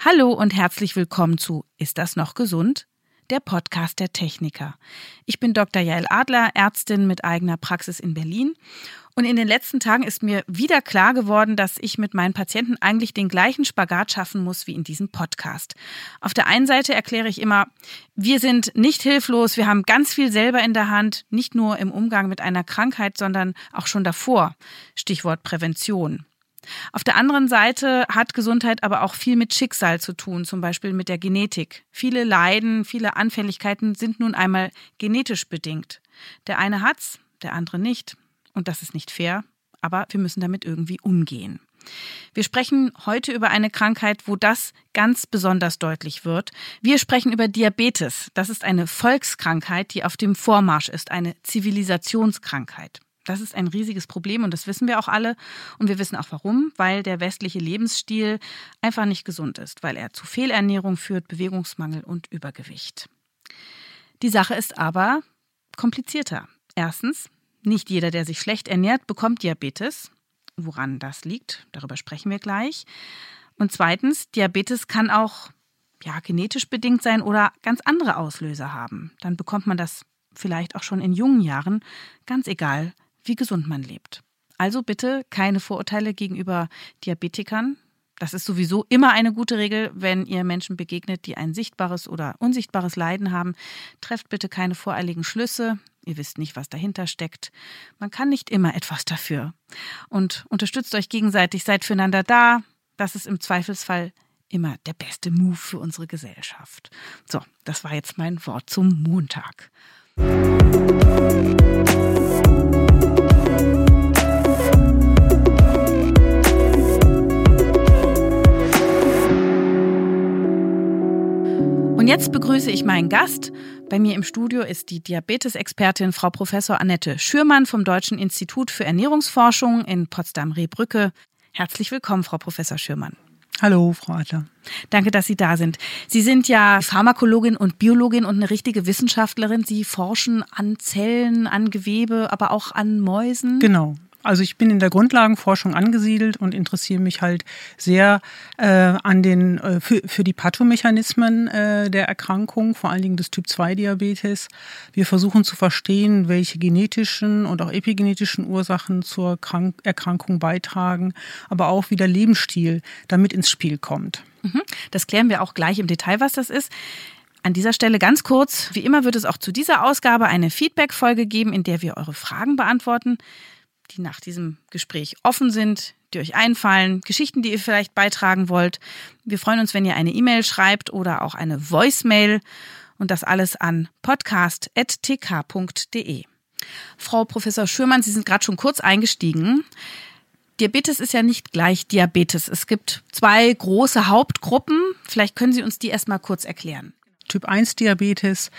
Hallo und herzlich willkommen zu Ist das noch gesund? Der Podcast der Techniker. Ich bin Dr. Jael Adler, Ärztin mit eigener Praxis in Berlin. Und in den letzten Tagen ist mir wieder klar geworden, dass ich mit meinen Patienten eigentlich den gleichen Spagat schaffen muss wie in diesem Podcast. Auf der einen Seite erkläre ich immer, wir sind nicht hilflos, wir haben ganz viel selber in der Hand, nicht nur im Umgang mit einer Krankheit, sondern auch schon davor. Stichwort Prävention. Auf der anderen Seite hat Gesundheit aber auch viel mit Schicksal zu tun, zum Beispiel mit der Genetik. Viele Leiden, viele Anfälligkeiten sind nun einmal genetisch bedingt. Der eine hat's, der andere nicht. Und das ist nicht fair, aber wir müssen damit irgendwie umgehen. Wir sprechen heute über eine Krankheit, wo das ganz besonders deutlich wird. Wir sprechen über Diabetes. Das ist eine Volkskrankheit, die auf dem Vormarsch ist, eine Zivilisationskrankheit. Das ist ein riesiges Problem und das wissen wir auch alle. Und wir wissen auch warum, weil der westliche Lebensstil einfach nicht gesund ist, weil er zu Fehlernährung führt, Bewegungsmangel und Übergewicht. Die Sache ist aber komplizierter. Erstens, nicht jeder, der sich schlecht ernährt, bekommt Diabetes. Woran das liegt, darüber sprechen wir gleich. Und zweitens, Diabetes kann auch ja, genetisch bedingt sein oder ganz andere Auslöser haben. Dann bekommt man das vielleicht auch schon in jungen Jahren, ganz egal, wie gesund man lebt. Also bitte keine Vorurteile gegenüber Diabetikern. Das ist sowieso immer eine gute Regel, wenn ihr Menschen begegnet, die ein sichtbares oder unsichtbares Leiden haben. Trefft bitte keine voreiligen Schlüsse. Ihr wisst nicht, was dahinter steckt. Man kann nicht immer etwas dafür. Und unterstützt euch gegenseitig, seid füreinander da. Das ist im Zweifelsfall immer der beste Move für unsere Gesellschaft. So, das war jetzt mein Wort zum Montag. Und jetzt begrüße ich meinen Gast. Bei mir im Studio ist die Diabetesexpertin Frau Professor Annette Schürmann vom Deutschen Institut für Ernährungsforschung in Potsdam-Rehbrücke. Herzlich willkommen, Frau Professor Schürmann. Hallo, Frau Adler. Danke, dass Sie da sind. Sie sind ja Pharmakologin und Biologin und eine richtige Wissenschaftlerin. Sie forschen an Zellen, an Gewebe, aber auch an Mäusen. Genau. Also ich bin in der Grundlagenforschung angesiedelt und interessiere mich halt sehr äh, an den äh, für, für die Pathomechanismen äh, der Erkrankung, vor allen Dingen des Typ 2 Diabetes. Wir versuchen zu verstehen, welche genetischen und auch epigenetischen Ursachen zur Krank Erkrankung beitragen, aber auch wie der Lebensstil damit ins Spiel kommt. Mhm. Das klären wir auch gleich im Detail, was das ist. An dieser Stelle ganz kurz, wie immer wird es auch zu dieser Ausgabe eine Feedback-Folge geben, in der wir eure Fragen beantworten die nach diesem Gespräch offen sind, die euch einfallen, Geschichten, die ihr vielleicht beitragen wollt. Wir freuen uns, wenn ihr eine E-Mail schreibt oder auch eine Voicemail und das alles an podcast.tk.de. Frau Professor Schürmann, Sie sind gerade schon kurz eingestiegen. Diabetes ist ja nicht gleich Diabetes. Es gibt zwei große Hauptgruppen. Vielleicht können Sie uns die erstmal kurz erklären. Typ 1 Diabetes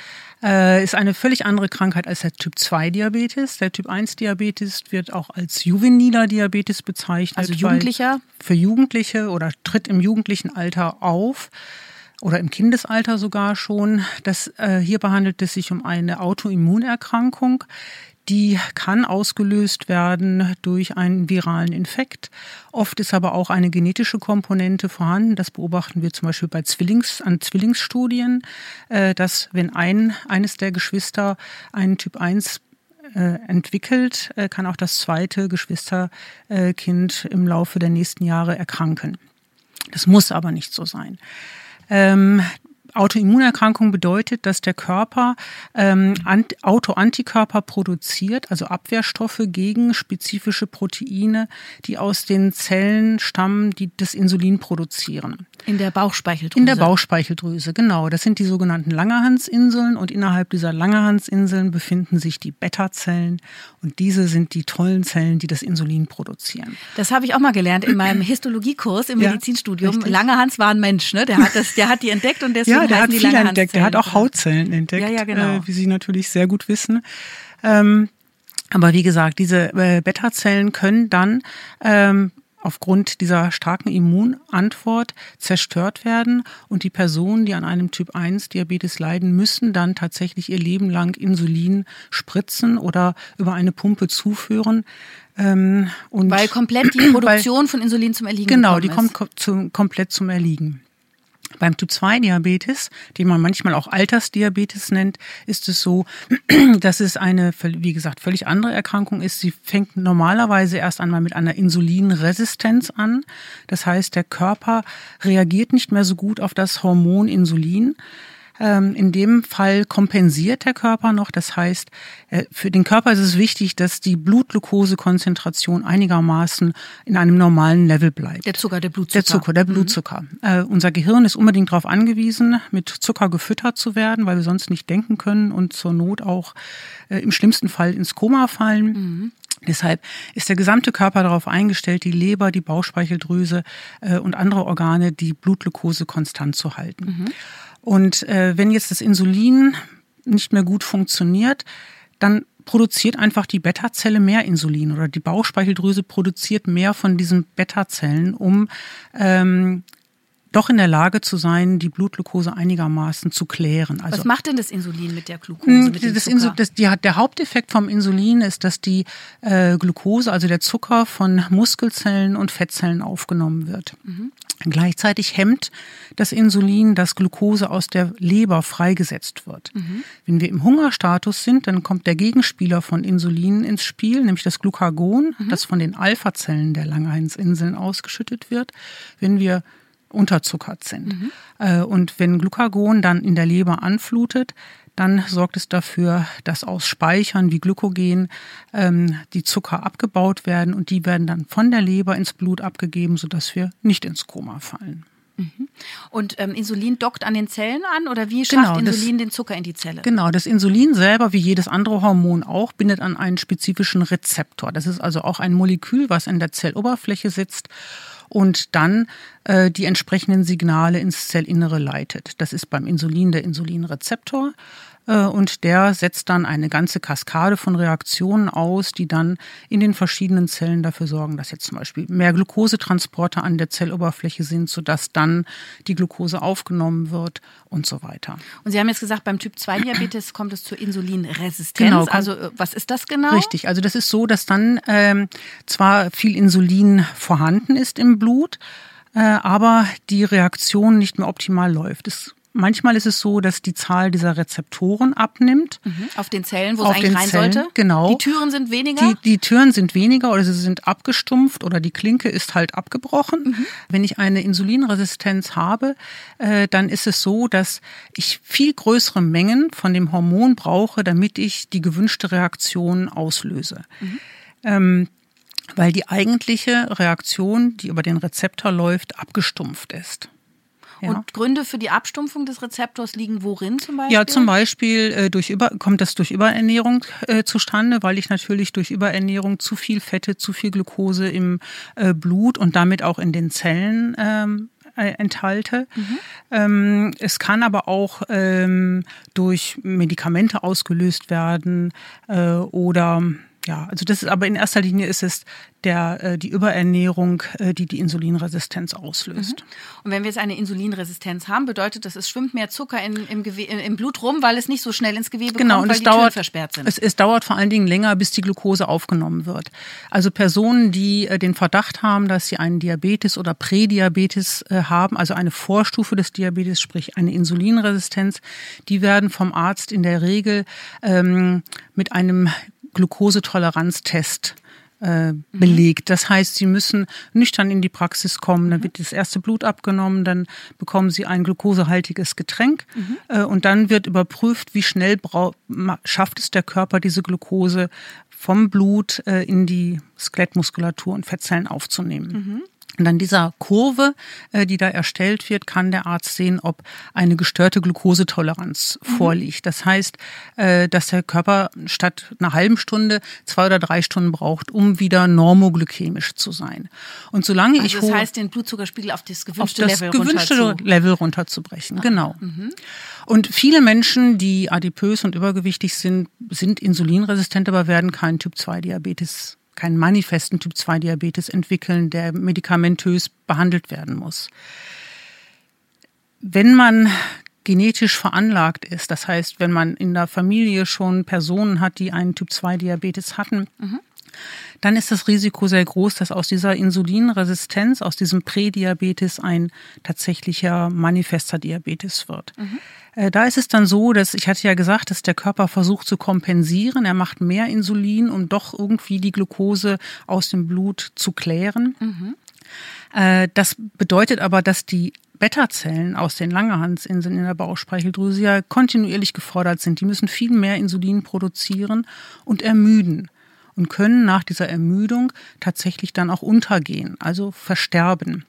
äh, ist eine völlig andere Krankheit als der Typ 2 Diabetes. Der Typ 1 Diabetes wird auch als juveniler Diabetes bezeichnet. Also Jugendlicher? Für Jugendliche oder tritt im jugendlichen Alter auf oder im Kindesalter sogar schon. Das, äh, hierbei handelt es sich um eine Autoimmunerkrankung, die kann ausgelöst werden durch einen viralen Infekt. Oft ist aber auch eine genetische Komponente vorhanden. Das beobachten wir zum Beispiel bei Zwillings, an Zwillingsstudien, äh, dass wenn ein, eines der Geschwister einen Typ 1 äh, entwickelt, äh, kann auch das zweite Geschwisterkind im Laufe der nächsten Jahre erkranken. Das muss aber nicht so sein. Ähm, Autoimmunerkrankung bedeutet, dass der Körper ähm, Autoantikörper produziert, also Abwehrstoffe gegen spezifische Proteine, die aus den Zellen stammen, die das Insulin produzieren. In der Bauchspeicheldrüse. In der Bauchspeicheldrüse, genau. Das sind die sogenannten Langerhansinseln und innerhalb dieser Langerhansinseln befinden sich die Beta-Zellen und diese sind die tollen Zellen, die das Insulin produzieren. Das habe ich auch mal gelernt in meinem Histologiekurs im Medizinstudium. Ja, Langerhans war ein Mensch, ne? Der hat das, der hat die entdeckt und deswegen ja, der hat viel entdeckt. Der hat auch Hautzellen entdeckt, ja, ja, genau. äh, wie Sie natürlich sehr gut wissen. Ähm, aber wie gesagt, diese äh, Beta-Zellen können dann ähm, aufgrund dieser starken Immunantwort zerstört werden und die Personen, die an einem Typ 1 Diabetes leiden, müssen dann tatsächlich ihr Leben lang Insulin spritzen oder über eine Pumpe zuführen. Ähm, und weil komplett die Produktion weil, von Insulin zum Erliegen Genau, die kommt zum, komplett zum Erliegen. Beim Typ-2-Diabetes, den man manchmal auch Altersdiabetes nennt, ist es so, dass es eine, wie gesagt, völlig andere Erkrankung ist. Sie fängt normalerweise erst einmal mit einer Insulinresistenz an. Das heißt, der Körper reagiert nicht mehr so gut auf das Hormon Insulin. Ähm, in dem Fall kompensiert der Körper noch. Das heißt, äh, für den Körper ist es wichtig, dass die Blutglukosekonzentration einigermaßen in einem normalen Level bleibt. Der Zucker, der Blutzucker. Der Zucker, der. Blutzucker. Mhm. Unser Gehirn ist unbedingt darauf angewiesen, mit Zucker gefüttert zu werden, weil wir sonst nicht denken können und zur Not auch äh, im schlimmsten Fall ins Koma fallen. Mhm. Deshalb ist der gesamte Körper darauf eingestellt, die Leber, die Bauchspeicheldrüse und andere Organe, die Blutglucose konstant zu halten. Mhm. Und äh, wenn jetzt das Insulin nicht mehr gut funktioniert, dann produziert einfach die Beta-Zelle mehr Insulin oder die Bauchspeicheldrüse produziert mehr von diesen Beta-Zellen, um ähm, doch in der Lage zu sein, die Blutglucose einigermaßen zu klären. Also, Was macht denn das Insulin mit der Glucose? Mit das Insul, das, die, der Haupteffekt vom Insulin ist, dass die äh, Glucose, also der Zucker, von Muskelzellen und Fettzellen aufgenommen wird. Mhm. Gleichzeitig hemmt das Insulin, dass Glucose aus der Leber freigesetzt wird. Mhm. Wenn wir im Hungerstatus sind, dann kommt der Gegenspieler von Insulin ins Spiel, nämlich das Glucagon, mhm. das von den Alpha-Zellen der Langerhansinseln ausgeschüttet wird. Wenn wir unterzuckert sind. Mhm. Äh, und wenn Glucagon dann in der Leber anflutet, dann sorgt es dafür, dass aus Speichern wie Glykogen ähm, die Zucker abgebaut werden und die werden dann von der Leber ins Blut abgegeben, sodass wir nicht ins Koma fallen. Mhm. Und ähm, Insulin dockt an den Zellen an oder wie schafft genau, Insulin das, den Zucker in die Zelle? Genau, das Insulin selber, wie jedes andere Hormon auch, bindet an einen spezifischen Rezeptor. Das ist also auch ein Molekül, was in der Zelloberfläche sitzt und dann äh, die entsprechenden Signale ins Zellinnere leitet. Das ist beim Insulin der Insulinrezeptor äh, und der setzt dann eine ganze Kaskade von Reaktionen aus, die dann in den verschiedenen Zellen dafür sorgen, dass jetzt zum Beispiel mehr Glukosetransporter an der Zelloberfläche sind, sodass dann die Glucose aufgenommen wird und so weiter. Und Sie haben jetzt gesagt, beim Typ-2-Diabetes kommt es zur Insulinresistenz. Genau, also äh, was ist das genau? Richtig, also das ist so, dass dann ähm, zwar viel Insulin vorhanden ist im Blut, äh, aber die Reaktion nicht mehr optimal läuft. Es Manchmal ist es so, dass die Zahl dieser Rezeptoren abnimmt. Mhm. Auf den Zellen, wo es eigentlich rein Zellen, sollte? Genau. Die Türen sind weniger? Die, die, Türen sind weniger oder sie sind abgestumpft oder die Klinke ist halt abgebrochen. Mhm. Wenn ich eine Insulinresistenz habe, äh, dann ist es so, dass ich viel größere Mengen von dem Hormon brauche, damit ich die gewünschte Reaktion auslöse. Mhm. Weil die eigentliche Reaktion, die über den Rezeptor läuft, abgestumpft ist. Ja. Und Gründe für die Abstumpfung des Rezeptors liegen worin zum Beispiel? Ja, zum Beispiel äh, durch über, kommt das durch Überernährung äh, zustande, weil ich natürlich durch Überernährung zu viel Fette, zu viel Glucose im äh, Blut und damit auch in den Zellen ähm, äh, enthalte. Mhm. Ähm, es kann aber auch ähm, durch Medikamente ausgelöst werden äh, oder ja, also das ist aber in erster Linie ist es der, äh, die Überernährung, äh, die die Insulinresistenz auslöst. Mhm. Und wenn wir jetzt eine Insulinresistenz haben, bedeutet das, es schwimmt mehr Zucker in, im, im, Blut rum, weil es nicht so schnell ins Gewebe genau, kommt, weil und es die dauert, Türen versperrt sind. Es, es dauert vor allen Dingen länger, bis die Glucose aufgenommen wird. Also Personen, die äh, den Verdacht haben, dass sie einen Diabetes oder Prädiabetes haben, also eine Vorstufe des Diabetes, sprich eine Insulinresistenz, die werden vom Arzt in der Regel ähm, mit einem Glukosetoleranztest äh, belegt. Das heißt, sie müssen nüchtern in die Praxis kommen, dann wird das erste Blut abgenommen, dann bekommen sie ein glukosehaltiges Getränk mhm. äh, und dann wird überprüft, wie schnell schafft es der Körper, diese Glukose vom Blut äh, in die Skelettmuskulatur und Fettzellen aufzunehmen. Mhm. Und an dieser Kurve, äh, die da erstellt wird, kann der Arzt sehen, ob eine gestörte Glukosetoleranz mhm. vorliegt. Das heißt, äh, dass der Körper statt einer halben Stunde zwei oder drei Stunden braucht, um wieder normoglykämisch zu sein. Und solange also ich das heißt, den Blutzuckerspiegel auf das gewünschte, auf das Level, gewünschte runter Level runterzubrechen. Ah. Genau. Mhm. Und viele Menschen, die adipös und übergewichtig sind, sind insulinresistent, aber werden keinen Typ-2-Diabetes keinen manifesten Typ-2-Diabetes entwickeln, der medikamentös behandelt werden muss. Wenn man genetisch veranlagt ist. Das heißt, wenn man in der Familie schon Personen hat, die einen Typ-2-Diabetes hatten, mhm dann ist das Risiko sehr groß, dass aus dieser Insulinresistenz, aus diesem Prädiabetes ein tatsächlicher manifester Diabetes wird. Mhm. Äh, da ist es dann so, dass ich hatte ja gesagt, dass der Körper versucht zu kompensieren. Er macht mehr Insulin, um doch irgendwie die Glucose aus dem Blut zu klären. Mhm. Äh, das bedeutet aber, dass die Beta-Zellen aus den Langerhansinseln in der Bauchspeicheldrüse ja kontinuierlich gefordert sind. Die müssen viel mehr Insulin produzieren und ermüden und können nach dieser Ermüdung tatsächlich dann auch untergehen, also versterben.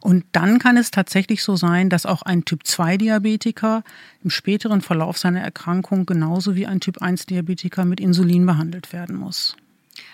Und dann kann es tatsächlich so sein, dass auch ein Typ-2-Diabetiker im späteren Verlauf seiner Erkrankung genauso wie ein Typ-1-Diabetiker mit Insulin behandelt werden muss.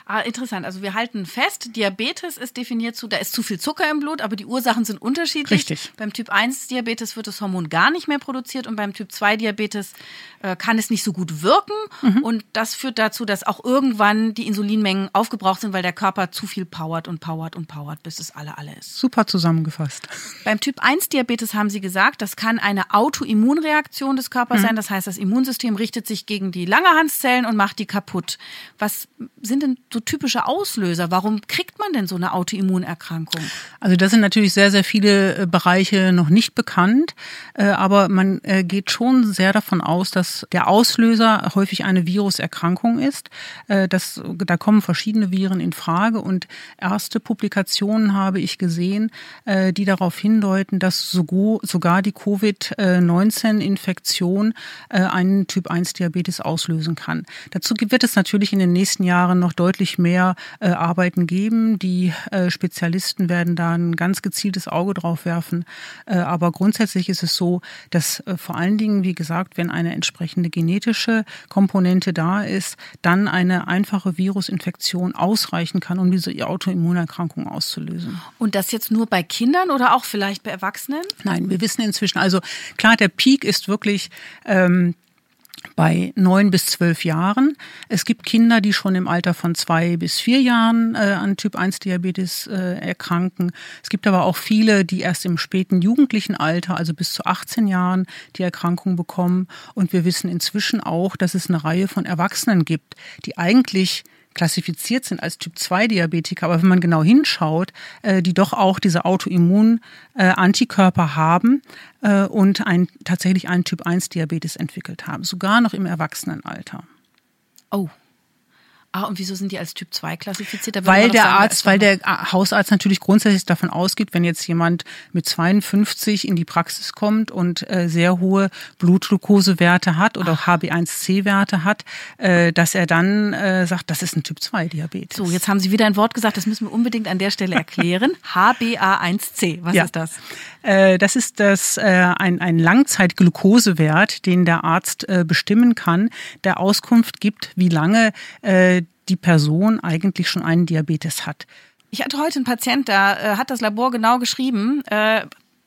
Ah, interessant. Also wir halten fest, Diabetes ist definiert zu, da ist zu viel Zucker im Blut, aber die Ursachen sind unterschiedlich. Richtig. Beim Typ 1 Diabetes wird das Hormon gar nicht mehr produziert und beim Typ 2 Diabetes äh, kann es nicht so gut wirken. Mhm. Und das führt dazu, dass auch irgendwann die Insulinmengen aufgebraucht sind, weil der Körper zu viel powert und powert und powert, bis es alle alle ist. Super zusammengefasst. Beim Typ 1 Diabetes haben Sie gesagt, das kann eine Autoimmunreaktion des Körpers mhm. sein. Das heißt, das Immunsystem richtet sich gegen die Langerhanszellen und macht die kaputt. Was sind denn so typische Auslöser? Warum kriegt man denn so eine Autoimmunerkrankung? Also das sind natürlich sehr, sehr viele äh, Bereiche noch nicht bekannt, äh, aber man äh, geht schon sehr davon aus, dass der Auslöser häufig eine Viruserkrankung ist. Das, da kommen verschiedene Viren in Frage und erste Publikationen habe ich gesehen, die darauf hindeuten, dass sogar die Covid-19-Infektion einen Typ-1-Diabetes auslösen kann. Dazu wird es natürlich in den nächsten Jahren noch deutlich mehr äh, Arbeiten geben. Die äh, Spezialisten werden da ein ganz gezieltes Auge drauf werfen. Äh, aber grundsätzlich ist es so, dass äh, vor allen Dingen, wie gesagt, wenn eine entsprechende genetische Komponente da ist, dann eine einfache Virusinfektion ausreichen kann, um diese Autoimmunerkrankung auszulösen. Und das jetzt nur bei Kindern oder auch vielleicht bei Erwachsenen? Nein, wir wissen inzwischen, also klar, der Peak ist wirklich ähm, bei neun bis zwölf Jahren. Es gibt Kinder, die schon im Alter von zwei bis vier Jahren äh, an Typ-1-Diabetes äh, erkranken. Es gibt aber auch viele, die erst im späten jugendlichen Alter, also bis zu 18 Jahren, die Erkrankung bekommen. Und wir wissen inzwischen auch, dass es eine Reihe von Erwachsenen gibt, die eigentlich klassifiziert sind als Typ-2-Diabetiker, aber wenn man genau hinschaut, äh, die doch auch diese Autoimmun-Antikörper äh, haben äh, und ein, tatsächlich einen Typ-1-Diabetes entwickelt haben, sogar noch im Erwachsenenalter. Oh, Ah, und wieso sind die als Typ 2 klassifiziert? weil der sagen, Arzt, weil der Hausarzt natürlich grundsätzlich davon ausgeht, wenn jetzt jemand mit 52 in die Praxis kommt und äh, sehr hohe Blutglukosewerte hat oder Ach. HB1C-Werte hat, äh, dass er dann äh, sagt, das ist ein Typ 2 Diabetes. So, jetzt haben Sie wieder ein Wort gesagt, das müssen wir unbedingt an der Stelle erklären. HbA1c, was ja. ist das? Äh, das ist das, äh, ein, ein Langzeitglukosewert, den der Arzt äh, bestimmen kann, der Auskunft gibt, wie lange die Person eigentlich schon einen Diabetes hat. Ich hatte heute einen Patient, da äh, hat das Labor genau geschrieben, äh,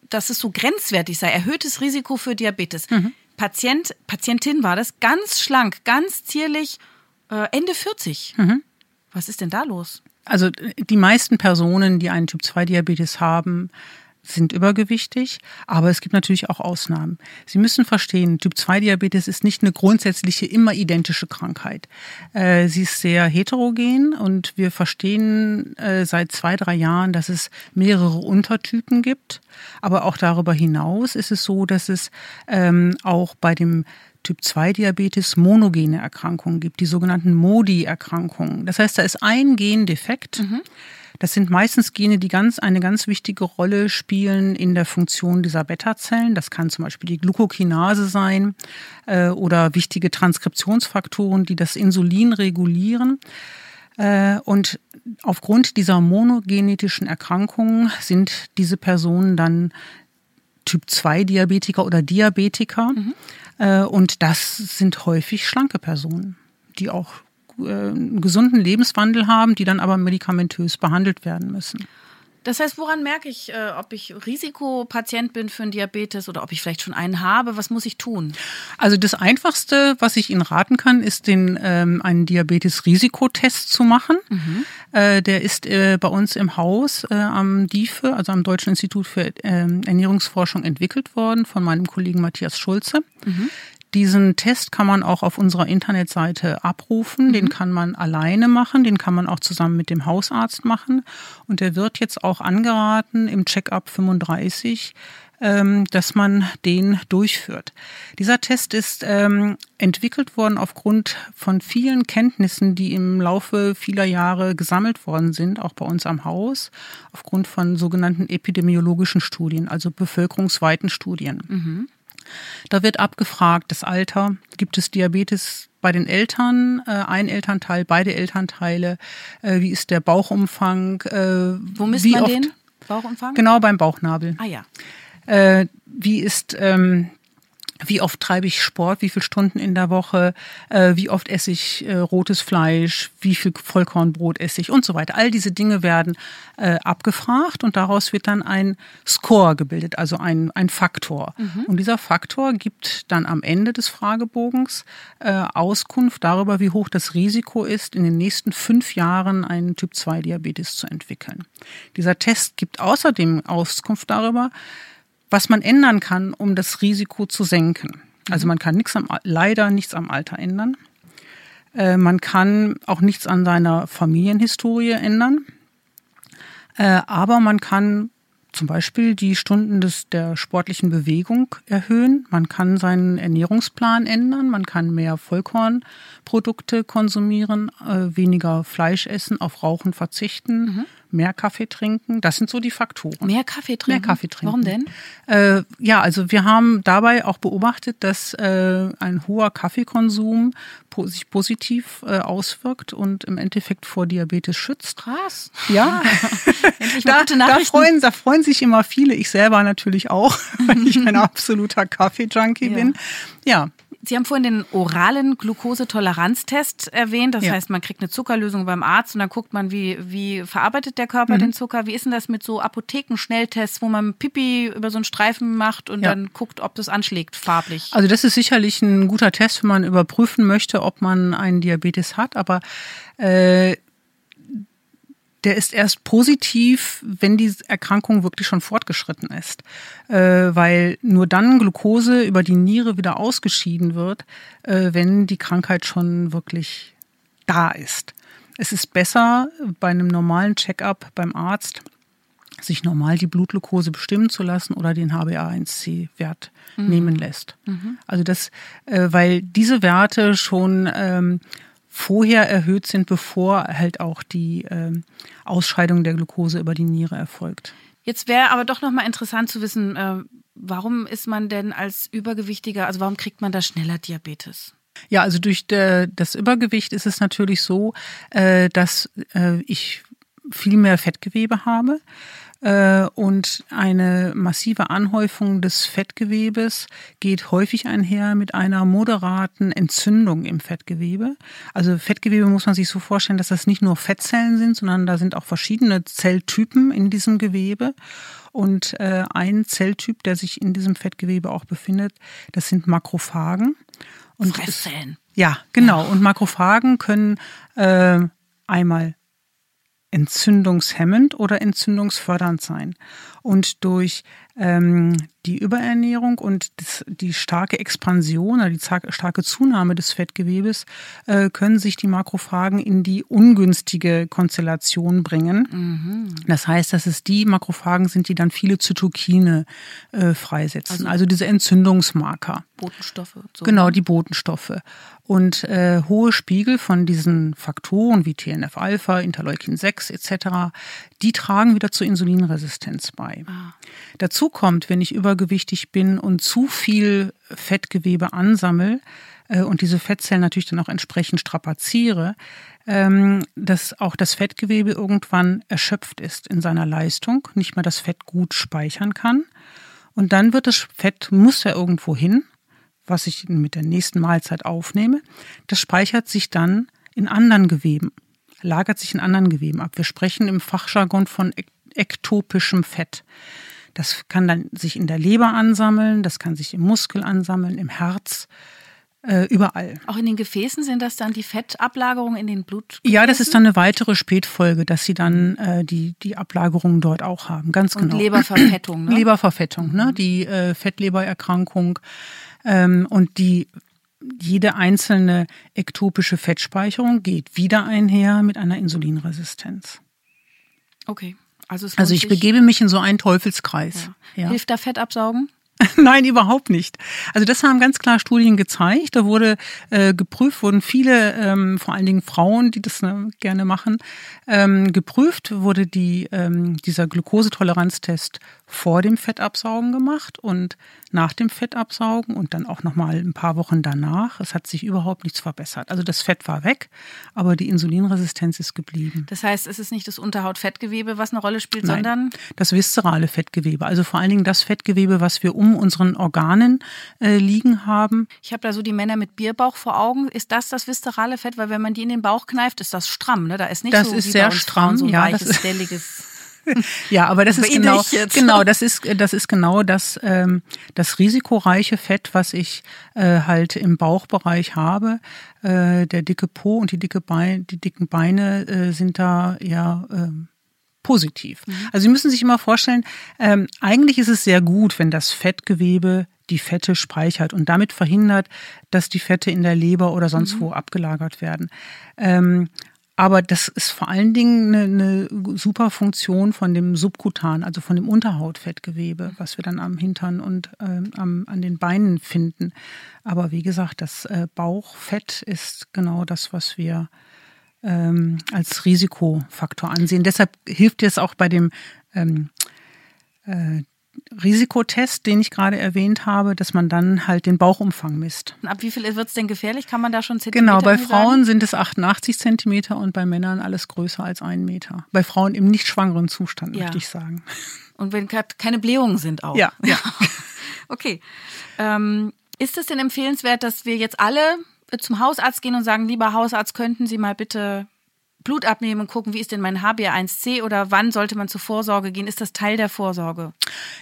dass es so grenzwertig sei, erhöhtes Risiko für Diabetes. Mhm. Patient, Patientin war das, ganz schlank, ganz zierlich, äh, Ende 40. Mhm. Was ist denn da los? Also die meisten Personen, die einen Typ-2-Diabetes haben, sind übergewichtig, aber es gibt natürlich auch Ausnahmen. Sie müssen verstehen, Typ-2-Diabetes ist nicht eine grundsätzliche, immer identische Krankheit. Äh, sie ist sehr heterogen und wir verstehen äh, seit zwei, drei Jahren, dass es mehrere Untertypen gibt. Aber auch darüber hinaus ist es so, dass es ähm, auch bei dem Typ-2-Diabetes monogene Erkrankungen gibt, die sogenannten MODI-Erkrankungen. Das heißt, da ist ein Gen defekt. Mhm. Das sind meistens Gene, die ganz, eine ganz wichtige Rolle spielen in der Funktion dieser Beta-Zellen. Das kann zum Beispiel die Glucokinase sein äh, oder wichtige Transkriptionsfaktoren, die das Insulin regulieren. Äh, und aufgrund dieser monogenetischen Erkrankungen sind diese Personen dann Typ 2 Diabetiker oder Diabetiker. Mhm. Äh, und das sind häufig schlanke Personen, die auch einen gesunden Lebenswandel haben, die dann aber medikamentös behandelt werden müssen. Das heißt, woran merke ich, äh, ob ich Risikopatient bin für einen Diabetes oder ob ich vielleicht schon einen habe? Was muss ich tun? Also das Einfachste, was ich Ihnen raten kann, ist den ähm, einen Diabetes-Risikotest zu machen. Mhm. Äh, der ist äh, bei uns im Haus äh, am DIFE, also am Deutschen Institut für ähm, Ernährungsforschung, entwickelt worden von meinem Kollegen Matthias Schulze. Mhm. Diesen Test kann man auch auf unserer Internetseite abrufen. Mhm. Den kann man alleine machen, den kann man auch zusammen mit dem Hausarzt machen. Und der wird jetzt auch angeraten im Checkup 35 ähm, dass man den durchführt. Dieser Test ist ähm, entwickelt worden aufgrund von vielen Kenntnissen, die im Laufe vieler Jahre gesammelt worden sind, auch bei uns am Haus, aufgrund von sogenannten epidemiologischen Studien, also bevölkerungsweiten Studien. Mhm. Da wird abgefragt, das Alter, gibt es Diabetes bei den Eltern, äh, ein Elternteil, beide Elternteile, äh, wie ist der Bauchumfang? Äh, Wo misst wie man oft, den Bauchumfang? Genau beim Bauchnabel. Ah ja. Äh, wie ist ähm, wie oft treibe ich Sport, wie viele Stunden in der Woche, äh, wie oft esse ich äh, rotes Fleisch, wie viel Vollkornbrot esse ich und so weiter. All diese Dinge werden äh, abgefragt und daraus wird dann ein Score gebildet, also ein, ein Faktor. Mhm. Und dieser Faktor gibt dann am Ende des Fragebogens äh, Auskunft darüber, wie hoch das Risiko ist, in den nächsten fünf Jahren einen Typ-2-Diabetes zu entwickeln. Dieser Test gibt außerdem Auskunft darüber, was man ändern kann, um das Risiko zu senken. Also mhm. man kann nichts am, leider nichts am Alter ändern. Äh, man kann auch nichts an seiner Familienhistorie ändern. Äh, aber man kann zum Beispiel die Stunden des, der sportlichen Bewegung erhöhen. Man kann seinen Ernährungsplan ändern. Man kann mehr Vollkornprodukte konsumieren, äh, weniger Fleisch essen, auf Rauchen verzichten. Mhm mehr Kaffee trinken. Das sind so die Faktoren. Mehr Kaffee trinken? Mehr Kaffee trinken. Warum denn? Äh, ja, also wir haben dabei auch beobachtet, dass äh, ein hoher Kaffeekonsum po sich positiv äh, auswirkt und im Endeffekt vor Diabetes schützt. Krass. Ja. Da, Da freuen, da freuen sich immer viele. Ich selber natürlich auch, weil ich ein absoluter Kaffee-Junkie ja. bin. Ja, Sie haben vorhin den oralen Glukosetoleranztest erwähnt. Das ja. heißt, man kriegt eine Zuckerlösung beim Arzt und dann guckt man, wie, wie verarbeitet der Körper mhm. den Zucker. Wie ist denn das mit so Apotheken-Schnelltests, wo man Pipi über so einen Streifen macht und ja. dann guckt, ob das anschlägt farblich? Also das ist sicherlich ein guter Test, wenn man überprüfen möchte, ob man einen Diabetes hat. Aber äh, der ist erst positiv, wenn die Erkrankung wirklich schon fortgeschritten ist. Äh, weil nur dann Glucose über die Niere wieder ausgeschieden wird, äh, wenn die Krankheit schon wirklich da ist. Es ist besser bei einem normalen Checkup beim Arzt, sich normal die Blutglucose bestimmen zu lassen oder den HbA1c-Wert mhm. nehmen lässt. Mhm. Also das, äh, weil diese Werte schon ähm, vorher erhöht sind, bevor halt auch die äh, Ausscheidung der Glucose über die Niere erfolgt. Jetzt wäre aber doch nochmal interessant zu wissen, äh, warum ist man denn als Übergewichtiger, also warum kriegt man da schneller Diabetes? Ja, also durch de, das Übergewicht ist es natürlich so, äh, dass äh, ich viel mehr Fettgewebe habe. Äh, und eine massive Anhäufung des Fettgewebes geht häufig einher mit einer moderaten Entzündung im Fettgewebe. Also Fettgewebe muss man sich so vorstellen, dass das nicht nur Fettzellen sind, sondern da sind auch verschiedene Zelltypen in diesem Gewebe. Und äh, ein Zelltyp, der sich in diesem Fettgewebe auch befindet, das sind Makrophagen. Und Fresszellen. Ja, genau. Und Makrophagen können äh, einmal entzündungshemmend oder entzündungsfördernd sein. Und durch ähm, die Überernährung und das, die starke Expansion oder die starke Zunahme des Fettgewebes äh, können sich die Makrophagen in die ungünstige Konstellation bringen. Mhm. Das heißt, dass es die Makrophagen sind, die dann viele Zytokine äh, freisetzen, also, also diese Entzündungsmarker. Botenstoffe. So. Genau, die Botenstoffe. Und äh, hohe Spiegel von diesen Faktoren wie TNF-Alpha, Interleukin 6 etc., die tragen wieder zur Insulinresistenz bei. Ah. Dazu kommt, wenn ich übergewichtig bin und zu viel Fettgewebe ansammel äh, und diese Fettzellen natürlich dann auch entsprechend strapaziere, ähm, dass auch das Fettgewebe irgendwann erschöpft ist in seiner Leistung, nicht mehr das Fett gut speichern kann. Und dann wird das Fett, muss ja irgendwo hin was ich mit der nächsten Mahlzeit aufnehme, das speichert sich dann in anderen Geweben, lagert sich in anderen Geweben ab. Wir sprechen im Fachjargon von ektopischem Fett. Das kann dann sich in der Leber ansammeln, das kann sich im Muskel ansammeln, im Herz, äh, überall. Auch in den Gefäßen sind das dann die Fettablagerungen in den Blut? Ja, das ist dann eine weitere Spätfolge, dass sie dann äh, die, die Ablagerungen dort auch haben. Ganz Und genau. Leberverfettung, ne? Leberverfettung, ne? die äh, Fettlebererkrankung ähm, und die jede einzelne ektopische Fettspeicherung geht wieder einher mit einer Insulinresistenz. Okay. Also, Also ich begebe mich in so einen Teufelskreis. Ja. Ja. Hilft da Fett absaugen? Nein, überhaupt nicht. Also das haben ganz klar Studien gezeigt. Da wurde äh, geprüft, wurden viele, ähm, vor allen Dingen Frauen, die das ne, gerne machen, ähm, geprüft, wurde die, ähm, dieser Glukosetoleranztest vor dem Fettabsaugen gemacht und nach dem Fettabsaugen und dann auch nochmal ein paar Wochen danach. Es hat sich überhaupt nichts verbessert. Also das Fett war weg, aber die Insulinresistenz ist geblieben. Das heißt, es ist nicht das Unterhautfettgewebe, was eine Rolle spielt, Nein, sondern das viszerale Fettgewebe, also vor allen Dingen das Fettgewebe, was wir um unseren Organen äh, liegen haben. ich habe da so die Männer mit Bierbauch vor Augen. Ist das das viszerale Fett? Weil wenn man die in den Bauch kneift, ist das stramm. Ne? Da ist nicht Das so ist wie sehr stramm, so ein ja, weiches, stelliges. Ja, aber das ist genau, jetzt. genau, das ist, das ist genau das, ähm, das risikoreiche Fett, was ich äh, halt im Bauchbereich habe. Äh, der dicke Po und die dicke Beine, die dicken Beine äh, sind da ja ähm, positiv. Also Sie müssen sich immer vorstellen, ähm, eigentlich ist es sehr gut, wenn das Fettgewebe die Fette speichert und damit verhindert, dass die Fette in der Leber oder sonst wo abgelagert werden. Ähm, aber das ist vor allen Dingen eine, eine super Funktion von dem Subkutan, also von dem Unterhautfettgewebe, was wir dann am Hintern und ähm, am, an den Beinen finden. Aber wie gesagt, das äh, Bauchfett ist genau das, was wir ähm, als Risikofaktor ansehen. Deshalb hilft es auch bei dem ähm, äh, Risikotest, den ich gerade erwähnt habe, dass man dann halt den Bauchumfang misst. Und ab wie viel wird es denn gefährlich? Kann man da schon Zentimeter Genau, bei Frauen sagen? sind es 88 Zentimeter und bei Männern alles größer als ein Meter. Bei Frauen im nicht schwangeren Zustand, Ja. möchte ich sagen. Und wenn keine Blähungen sind auch. Ja, ja. Okay. Ähm, ist es denn empfehlenswert, dass wir jetzt alle zum Hausarzt gehen und sagen, lieber Hausarzt, könnten Sie mal bitte Blut abnehmen und gucken, wie ist denn mein HbA1c oder wann sollte man zur Vorsorge gehen? Ist das Teil der Vorsorge?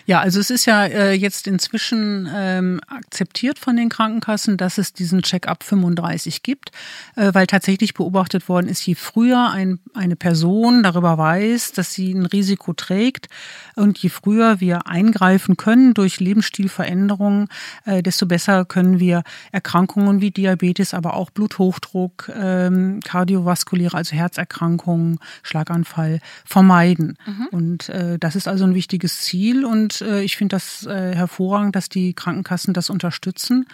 Ja, also es ist ja äh, jetzt inzwischen ähm, akzeptiert von den Krankenkassen, dass es diesen Check-up 35 gibt, äh, weil tatsächlich beobachtet worden ist, je früher ein, eine Person darüber weiß, dass sie ein Risiko trägt und je früher wir eingreifen können durch Lebensstilveränderungen, äh, desto besser können wir Erkrankungen wie Diabetes, aber auch Bluthochdruck, ähm, kardiovaskuläre, also Herzerkrankungen, Schlaganfall vermeiden. Und äh, das ist also ein wichtiges Ziel und äh, ich finde das äh, hervorragend, dass die Krankenkassen das unterstützen.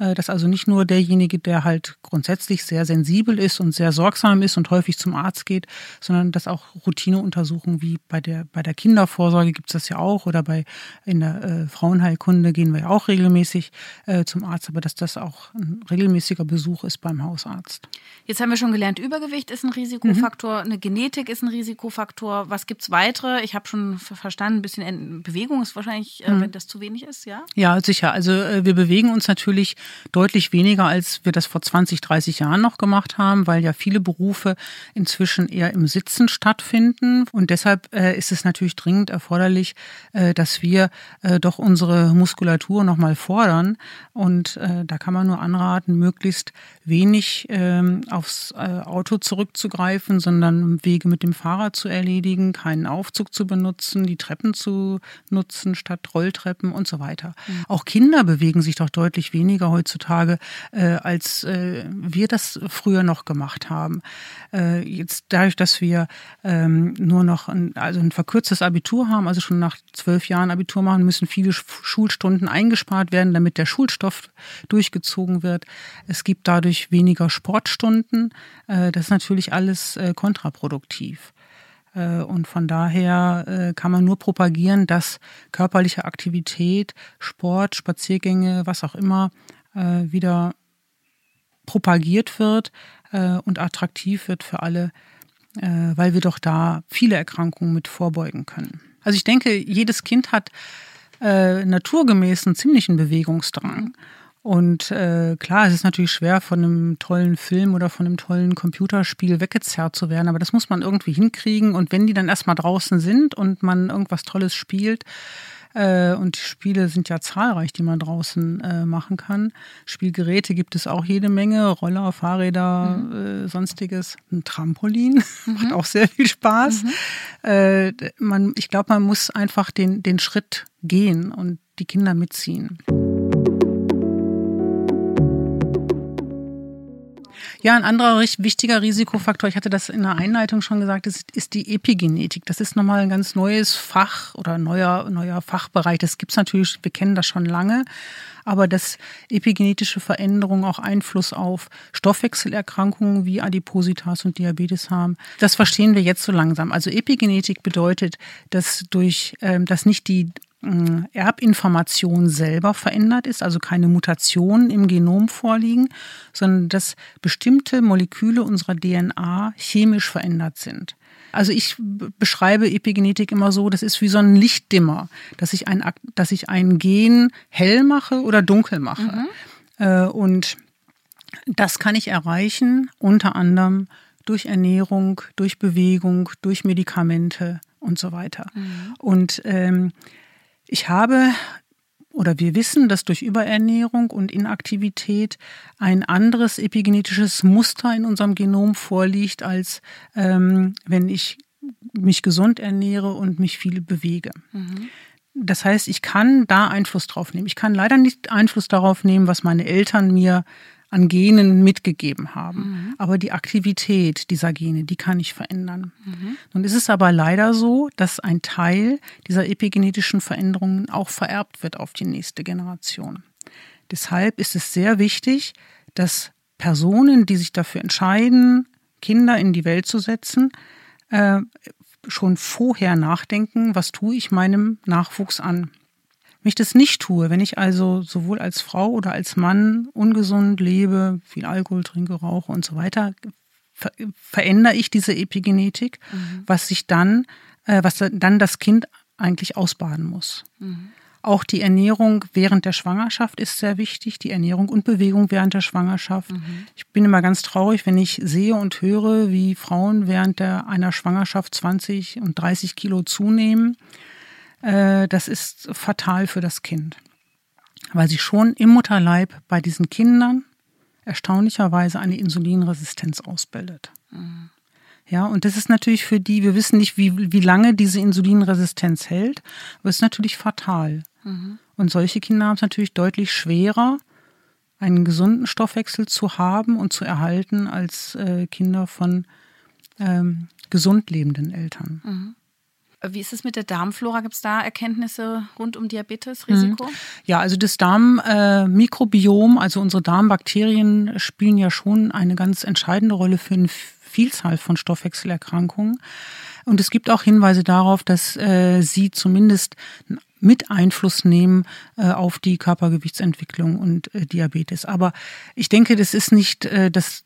Äh, Dass also nicht nur derjenige, der halt grundsätzlich sehr sensibel ist und sehr sorgsam ist und häufig zum Arzt geht, sondern dass auch Routineuntersuchungen wie bei der, bei der Kindervorsorge gibt es das ja auch oder bei in der äh, Frauenheilkunde gehen wir ja auch regelmäßig äh, zum Arzt, aber dass das auch ein regelmäßiger Besuch ist beim Hausarzt. Jetzt haben wir schon gelernt, Übergewicht ist ein Risikofaktor, eine Genetik ist ein Risikofaktor. Was gibt's weitere? Ich habe schon ver- verstanden, ein bisschen en- Bewegung ist wahrscheinlich, äh, wenn das zu wenig ist, ja? Ja, sicher. Also äh, wir bewegen uns natürlich deutlich weniger, als wir das vor 20, 30 Jahren noch gemacht haben, weil ja viele Berufe inzwischen eher im Sitzen stattfinden. Und deshalb äh, ist es natürlich dringend erforderlich, äh, dass wir äh, doch unsere Muskulatur nochmal fordern. Und da kann man nur anraten, möglichst wenig ähm, aufs Auto zurückzugreifen, sondern Wege mit dem Fahrrad zu erledigen, keinen Aufzug zu benutzen, die Treppen zu nutzen statt Rolltreppen und so weiter. Auch Kinder bewegen sich doch deutlich weniger heutzutage, äh, als äh, wir das früher noch gemacht haben. Äh, jetzt dadurch, dass wir ähm, nur noch ein, also ein verkürztes Abitur haben, also schon nach zwölf Jahren Abitur machen, müssen viele Sch- Schulstunden eingespart werden, damit der Schulstoff durchgezogen wird. Es gibt dadurch weniger Sportstunden. Äh, das ist natürlich alles äh, kontraproduktiv. Äh, Und von daher äh, kann man nur propagieren, dass körperliche Aktivität, Sport, Spaziergänge, was auch immer, äh, wieder propagiert wird äh, und attraktiv wird für alle, äh, weil wir doch da viele Erkrankungen mit vorbeugen können. Also ich denke, jedes Kind hat äh, naturgemäß einen ziemlichen Bewegungsdrang. Und äh, klar, es ist natürlich schwer, von einem tollen Film oder von einem tollen Computerspiel weggezerrt zu werden, aber das muss man irgendwie hinkriegen. Und wenn die dann erstmal draußen sind und man irgendwas Tolles spielt, äh, und Spiele sind ja zahlreich, die man draußen äh, machen kann. Spielgeräte gibt es auch jede Menge, Roller, Fahrräder, mhm. äh, sonstiges. Ein Trampolin mhm. macht auch sehr viel Spaß. Mhm. Äh, man, ich glaube, man muss einfach den, den Schritt gehen und die Kinder mitziehen. Ja, ein anderer wichtiger Risikofaktor, ich hatte das in der Einleitung schon gesagt, ist, ist die Epigenetik. Das ist nochmal ein ganz neues Fach oder neuer, neuer Fachbereich. Das gibt's natürlich, wir kennen das schon lange, aber dass epigenetische Veränderungen auch Einfluss auf Stoffwechselerkrankungen wie Adipositas und Diabetes haben, das verstehen wir jetzt so langsam. Also Epigenetik bedeutet, dass durch, ähm, dass nicht die Erbinformation selber verändert ist, also keine Mutationen im Genom vorliegen, sondern dass bestimmte Moleküle unserer DNA chemisch verändert sind. Also ich beschreibe Epigenetik immer so, das ist wie so ein Lichtdimmer, dass ich ein, dass ich ein Gen hell mache oder dunkel mache. Mhm. Äh, und das kann ich erreichen, unter anderem durch Ernährung, durch Bewegung, durch Medikamente und so weiter. Mhm. Und ähm, ich habe oder wir wissen, dass durch Überernährung und Inaktivität ein anderes epigenetisches Muster in unserem Genom vorliegt, als ähm, wenn ich mich gesund ernähre und mich viel bewege. Mhm. Das heißt, ich kann da Einfluss drauf nehmen. Ich kann leider nicht Einfluss darauf nehmen, was meine Eltern mir an Genen mitgegeben haben. Mhm. Aber die Aktivität dieser Gene, die kann ich verändern. Mhm. Nun ist es aber leider so, dass ein Teil dieser epigenetischen Veränderungen auch vererbt wird auf die nächste Generation. Deshalb ist es sehr wichtig, dass Personen, die sich dafür entscheiden, Kinder in die Welt zu setzen, äh, schon vorher nachdenken, was tue ich meinem Nachwuchs an. Wenn ich das nicht tue, wenn ich also sowohl als Frau oder als Mann ungesund lebe, viel Alkohol trinke, rauche und so weiter, ver verändere ich diese Epigenetik, mhm. was sich dann, äh, was dann das Kind eigentlich ausbaden muss. Mhm. Auch die Ernährung während der Schwangerschaft ist sehr wichtig, die Ernährung und Bewegung während der Schwangerschaft. Mhm. Ich bin immer ganz traurig, wenn ich sehe und höre, wie Frauen während der, einer Schwangerschaft 20 und 30 Kilo zunehmen äh, das ist fatal für das Kind, weil sie schon im Mutterleib bei diesen Kindern erstaunlicherweise eine Insulinresistenz ausbildet. Mhm. Ja, und das ist natürlich für die, wir wissen nicht, wie, wie lange diese Insulinresistenz hält, aber es ist natürlich fatal. Mhm. Und solche Kinder haben es natürlich deutlich schwerer, einen gesunden Stoffwechsel zu haben und zu erhalten als äh, Kinder von ähm, gesund lebenden Eltern. Mhm. Wie ist es mit der Darmflora? Gibt es da Erkenntnisse rund um Diabetesrisiko? Mhm. Ja, also das Darmmikrobiom, äh, also unsere Darmbakterien spielen ja schon eine ganz entscheidende Rolle für eine Vielzahl von Stoffwechselerkrankungen. Und es gibt auch Hinweise darauf, dass äh, sie zumindest mit Einfluss nehmen äh, auf die Körpergewichtsentwicklung und äh, Diabetes. Aber ich denke, das ist nicht äh, das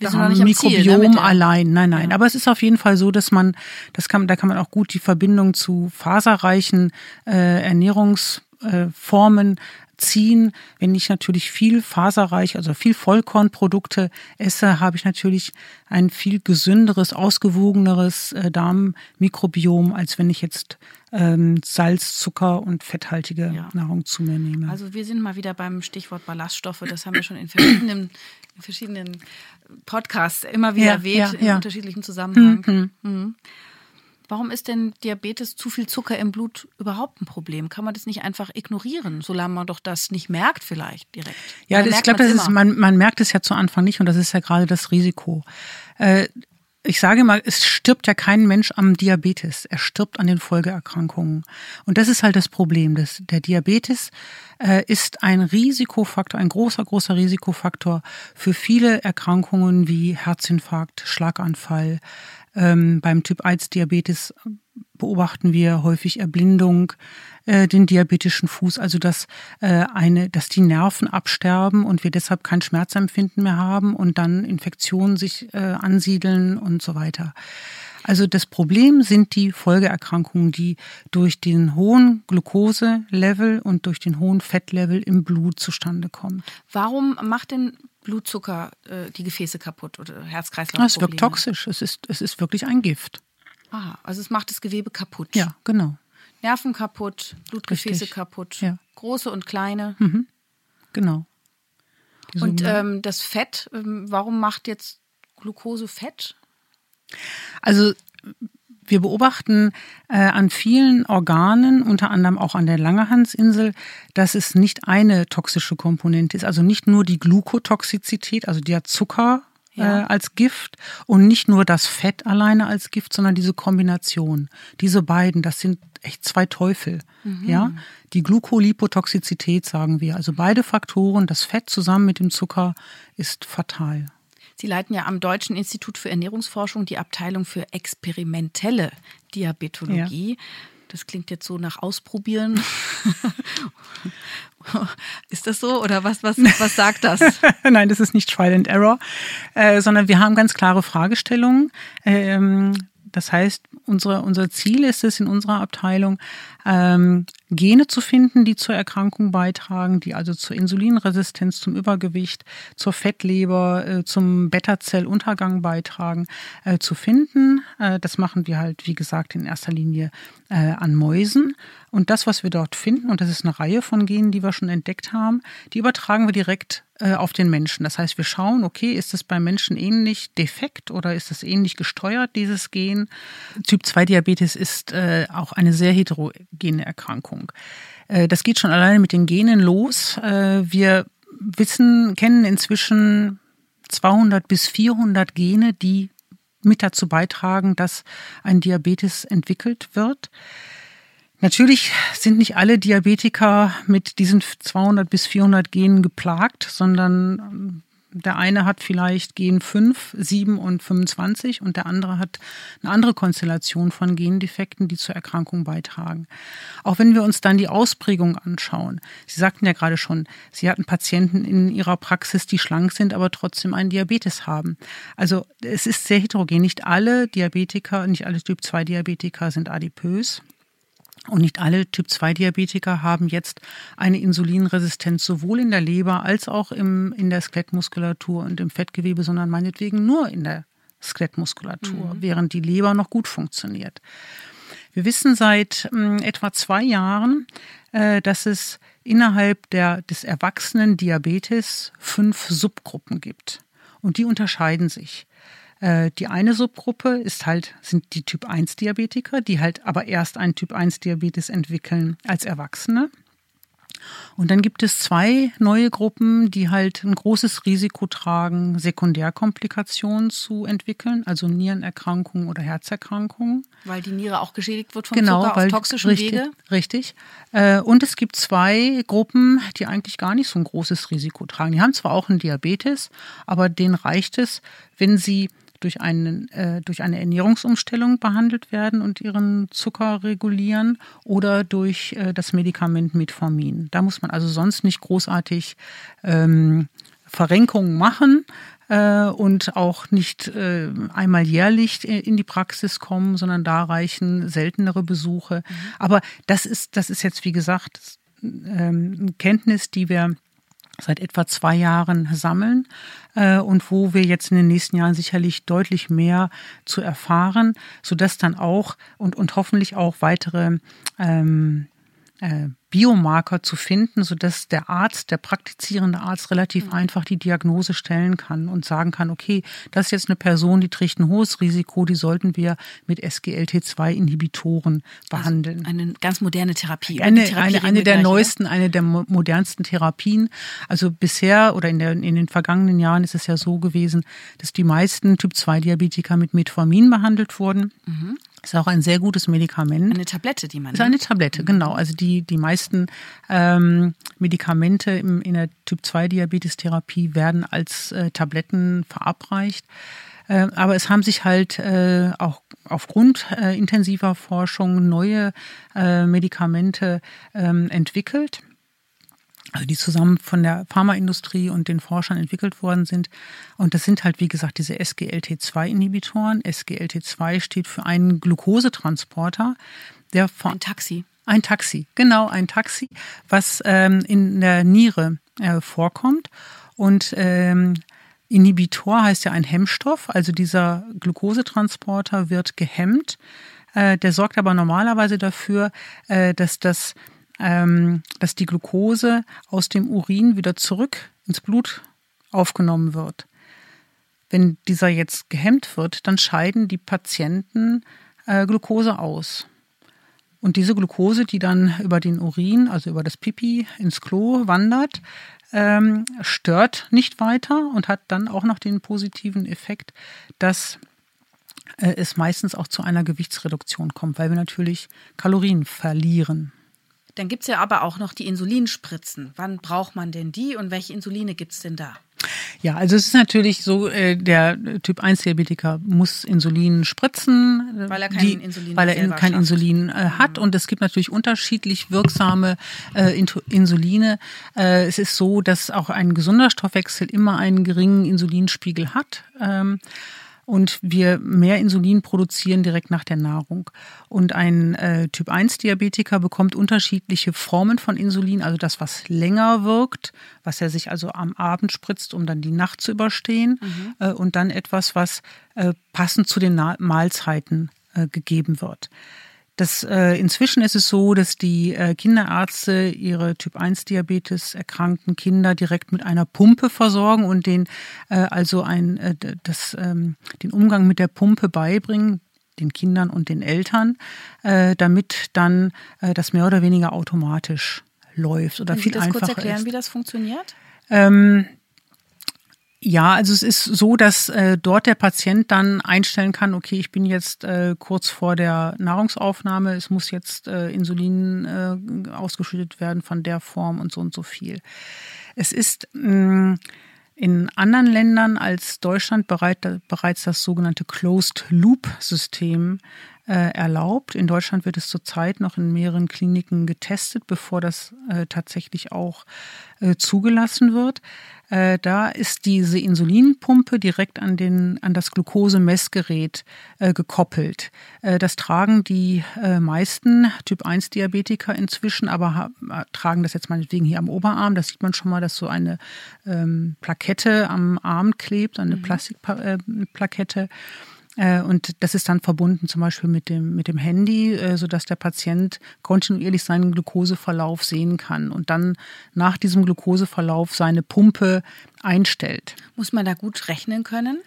wir noch nicht Mikrobiom Ziel, ne, allein. Nein, nein. Ja. Aber es ist auf jeden Fall so, dass man, das kann, da kann man auch gut die Verbindung zu faserreichen äh, Ernährungsformen ziehen. Wenn ich natürlich viel faserreich, also viel Vollkornprodukte esse, habe ich natürlich ein viel gesünderes, ausgewogeneres äh, Darmmikrobiom, als wenn ich jetzt ähm, Salz, Zucker und fetthaltige ja. Nahrung zu mir nehme. Also wir sind mal wieder beim Stichwort Ballaststoffe. Das haben wir schon in verschiedenen, in verschiedenen Podcasts immer wieder ja, erwähnt, ja, in unterschiedlichem Zusammenhang. Mhm. Mhm. Warum ist denn Diabetes, zu viel Zucker im Blut überhaupt ein Problem? Kann man das nicht einfach ignorieren, solange man doch das nicht merkt vielleicht direkt? Ja, das, ich glaube, das ist, man, man merkt es ja zu Anfang nicht und das ist ja gerade das Risiko. Äh, ich sage mal, es stirbt ja kein Mensch am Diabetes. Er stirbt an den Folgeerkrankungen. Und das ist halt das Problem. Das, der Diabetes äh, ist ein Risikofaktor, ein großer, großer Risikofaktor für viele Erkrankungen wie Herzinfarkt, Schlaganfall, ähm, beim Typ 1 Diabetes beobachten wir häufig Erblindung, äh, den diabetischen Fuß, also dass äh, eine, dass die Nerven absterben und wir deshalb kein Schmerzempfinden mehr haben und dann Infektionen sich äh, ansiedeln und so weiter. Also das Problem sind die Folgeerkrankungen, die durch den hohen Glukoselevel und durch den hohen Fettlevel im Blut zustande kommen. Warum macht denn Blutzucker äh, die Gefäße kaputt oder Herz-Kreislauf? Es wirkt toxisch. Es ist, es ist wirklich ein Gift. Aha, also es macht das Gewebe kaputt. Ja, genau. Nerven kaputt, Blutgefäße Richtig. kaputt, Ja. große und kleine. Mhm. Genau. Die Und Summe. ähm, das Fett, ähm, warum macht jetzt Glucose Fett? Also wir beobachten äh, an vielen Organen, unter anderem auch an der Langerhansinsel, dass es nicht eine toxische Komponente ist, also nicht nur die Glukotoxizität, also der Zucker Ja. äh, als Gift und nicht nur das Fett alleine als Gift, sondern diese Kombination. Diese beiden, das sind echt zwei Teufel. Ja, die Glukolipotoxizität sagen wir. Also beide Faktoren, das Fett zusammen mit dem Zucker, ist fatal. Sie leiten ja am Deutschen Institut für Ernährungsforschung die Abteilung für experimentelle Diabetologie. Das klingt jetzt so nach Ausprobieren. Ist das so oder was, was, was sagt das? Nein, das ist nicht Trial and Error, äh, sondern wir haben ganz klare Fragestellungen. Ähm, das heißt, unsere, unser Ziel ist es in unserer Abteilung, ähm, Gene zu finden, die zur Erkrankung beitragen, die also zur Insulinresistenz, zum Übergewicht, zur Fettleber, äh, zum Beta-Zelluntergang beitragen, äh, zu finden. Äh, das machen wir halt, wie gesagt, in erster Linie äh, an Mäusen. Und das, was wir dort finden, und das ist eine Reihe von Genen, die wir schon entdeckt haben, die übertragen wir direkt äh, auf den Menschen. Das heißt, wir schauen, okay, ist es beim Menschen ähnlich defekt oder ist es ähnlich gesteuert, dieses Gen? Typ 2 Diabetes ist äh, auch eine sehr heterogene Erkrankung. Äh, das geht schon alleine mit den Genen los. Äh, wir wissen, kennen inzwischen 200 bis 400 Gene, die mit dazu beitragen, dass ein Diabetes entwickelt wird. Natürlich sind nicht alle Diabetiker mit diesen 200 bis 400 Genen geplagt, sondern ähm, der eine hat vielleicht Gen 5, 7 und 25 und der andere hat eine andere Konstellation von Gendefekten, die zur Erkrankung beitragen. Auch wenn wir uns dann die Ausprägung anschauen. Sie sagten ja gerade schon, Sie hatten Patienten in Ihrer Praxis, die schlank sind, aber trotzdem einen Diabetes haben. Also es ist sehr heterogen. Nicht alle Diabetiker, nicht alle Typ-2-Diabetiker sind adipös. Und nicht alle Typ-2-Diabetiker haben jetzt eine Insulinresistenz sowohl in der Leber als auch im, in der Skelettmuskulatur und im Fettgewebe, sondern meinetwegen nur in der Skelettmuskulatur, während die Leber noch gut funktioniert. Wir wissen seit ähm, etwa zwei Jahren, äh, dass es innerhalb der, des erwachsenen Diabetes fünf Subgruppen gibt. Und die unterscheiden sich. Äh, Die eine Subgruppe ist halt, sind die Typ 1 Diabetiker, die halt aber erst einen Typ 1 Diabetes entwickeln als Erwachsene. Und dann gibt es zwei neue Gruppen, die halt ein großes Risiko tragen, Sekundärkomplikationen zu entwickeln, also Nierenerkrankungen oder Herzerkrankungen. Weil die Niere auch geschädigt wird vom Genau, Zucker weil auf toxischen richtig, Wege. Richtig. Äh, Und es gibt zwei Gruppen, die eigentlich gar nicht so ein großes Risiko tragen. Die haben zwar auch einen Diabetes, aber denen reicht es, wenn sie durch, einen, äh, durch eine Ernährungsumstellung behandelt werden und ihren Zucker regulieren oder durch äh, das Medikament Metformin. Da muss man also sonst nicht großartig ähm, Verrenkungen machen äh, und auch nicht äh, einmal jährlich in die Praxis kommen, sondern da reichen seltenere Besuche. Aber das ist, das ist jetzt, wie gesagt, ähm, eine Kenntnis, die wir seit etwa zwei Jahren sammeln äh, und wo wir jetzt in den nächsten Jahren sicherlich deutlich mehr zu erfahren, sodass dann auch und, und hoffentlich auch weitere ähm, äh, Biomarker zu finden, sodass der Arzt, der praktizierende Arzt relativ einfach die Diagnose stellen kann und sagen kann, okay, das ist jetzt eine Person, die trägt ein hohes Risiko, die sollten wir mit SGLT2-Inhibitoren behandeln. Eine ganz moderne Therapie. Eine, Therapie eine, eine der gleich, neuesten, eine der mo- modernsten Therapien. Also bisher oder in, der, in den vergangenen Jahren ist es ja so gewesen, dass die meisten Typ-2-Diabetiker mit Metformin behandelt wurden. Ist auch ein sehr gutes Medikament. Eine Tablette, die man ist eine Tablette, genau. Also die, die meisten ähm, Medikamente im, in der Typ-2-Diabetes-Therapie werden als äh, Tabletten verabreicht. Äh, aber es haben sich halt äh, auch aufgrund äh, intensiver Forschung neue äh, Medikamente ähm, entwickelt also die zusammen von der Pharmaindustrie und den Forschern entwickelt worden sind. Und das sind halt, wie gesagt, diese SGLT2-Inhibitoren. SGLT2 steht für einen Glukosetransporter, der von. Ein Taxi. Ein Taxi, genau, ein Taxi, was ähm, in der Niere äh, vorkommt. Und ähm, Inhibitor heißt ja ein Hemmstoff, also dieser Glukosetransporter wird gehemmt. Äh, der sorgt aber normalerweise dafür, äh, dass das dass die Glucose aus dem Urin wieder zurück ins Blut aufgenommen wird. Wenn dieser jetzt gehemmt wird, dann scheiden die Patienten äh, Glucose aus. Und diese Glucose, die dann über den Urin, also über das Pipi ins Klo wandert, ähm, stört nicht weiter und hat dann auch noch den positiven Effekt, dass äh, es meistens auch zu einer Gewichtsreduktion kommt, weil wir natürlich Kalorien verlieren. Dann gibt es ja aber auch noch die Insulinspritzen. Wann braucht man denn die und welche Insuline gibt es denn da? Ja, also es ist natürlich so, äh, der Typ 1 Diabetiker muss Insulin spritzen, weil er kein die, Insulin, weil er kein Insulin äh, hat. Mhm. Und es gibt natürlich unterschiedlich wirksame äh, Insuline. Äh, es ist so, dass auch ein gesunder Stoffwechsel immer einen geringen Insulinspiegel hat. Ähm, und wir mehr Insulin produzieren direkt nach der Nahrung. Und ein äh, Typ-1-Diabetiker bekommt unterschiedliche Formen von Insulin, also das, was länger wirkt, was er sich also am Abend spritzt, um dann die Nacht zu überstehen, mhm. äh, und dann etwas, was äh, passend zu den Na Mahlzeiten äh, gegeben wird. Das, äh, inzwischen ist es so, dass die äh, Kinderärzte ihre Typ-1-Diabetes erkrankten Kinder direkt mit einer Pumpe versorgen und den äh, also ein, äh, das, ähm, den Umgang mit der Pumpe beibringen, den Kindern und den Eltern, äh, damit dann äh, das mehr oder weniger automatisch läuft oder Können viel Sie das einfacher kurz erklären, ist. wie das funktioniert? Ähm, ja, also es ist so, dass äh, dort der Patient dann einstellen kann, okay, ich bin jetzt äh, kurz vor der Nahrungsaufnahme, es muss jetzt äh, Insulin äh, ausgeschüttet werden von der Form und so und so viel. Es ist mh, mm, in anderen Ländern als Deutschland bereit, bereits das sogenannte Closed-Loop-System äh, erlaubt. In Deutschland wird es zurzeit noch in mehreren Kliniken getestet, bevor das äh, tatsächlich auch äh, zugelassen wird. Äh, da ist diese Insulinpumpe direkt an, den, an das Glukosemessgerät äh, gekoppelt. Äh, das tragen die äh, meisten Typ-1-Diabetiker inzwischen, aber äh, tragen das jetzt meinetwegen hier am Oberarm. Da sieht man schon mal, dass so eine ähm, Plakette am Arm klebt, eine mhm. Plastikplakette. Äh, und das ist dann verbunden zum Beispiel mit dem, mit dem Handy, äh, sodass der Patient kontinuierlich seinen Glukoseverlauf sehen kann und dann nach diesem Glukoseverlauf seine Pumpe einstellt. Muss man da gut rechnen können?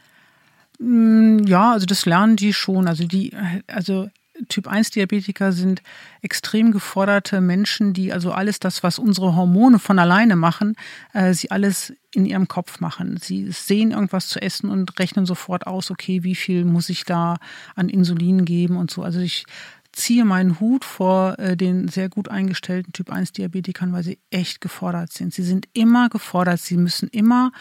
Mm, ja, also das lernen die schon. Also die, also Typ-1-Diabetiker sind extrem geforderte Menschen, die also alles das, was unsere Hormone von alleine machen, äh, sie alles in ihrem Kopf machen. Sie sehen irgendwas zu essen und rechnen sofort aus, okay, wie viel muss ich da an Insulin geben und so. Also ich ziehe meinen Hut vor äh, den sehr gut eingestellten Typ-1-Diabetikern, weil sie echt gefordert sind. Sie sind immer gefordert. Sie müssen immer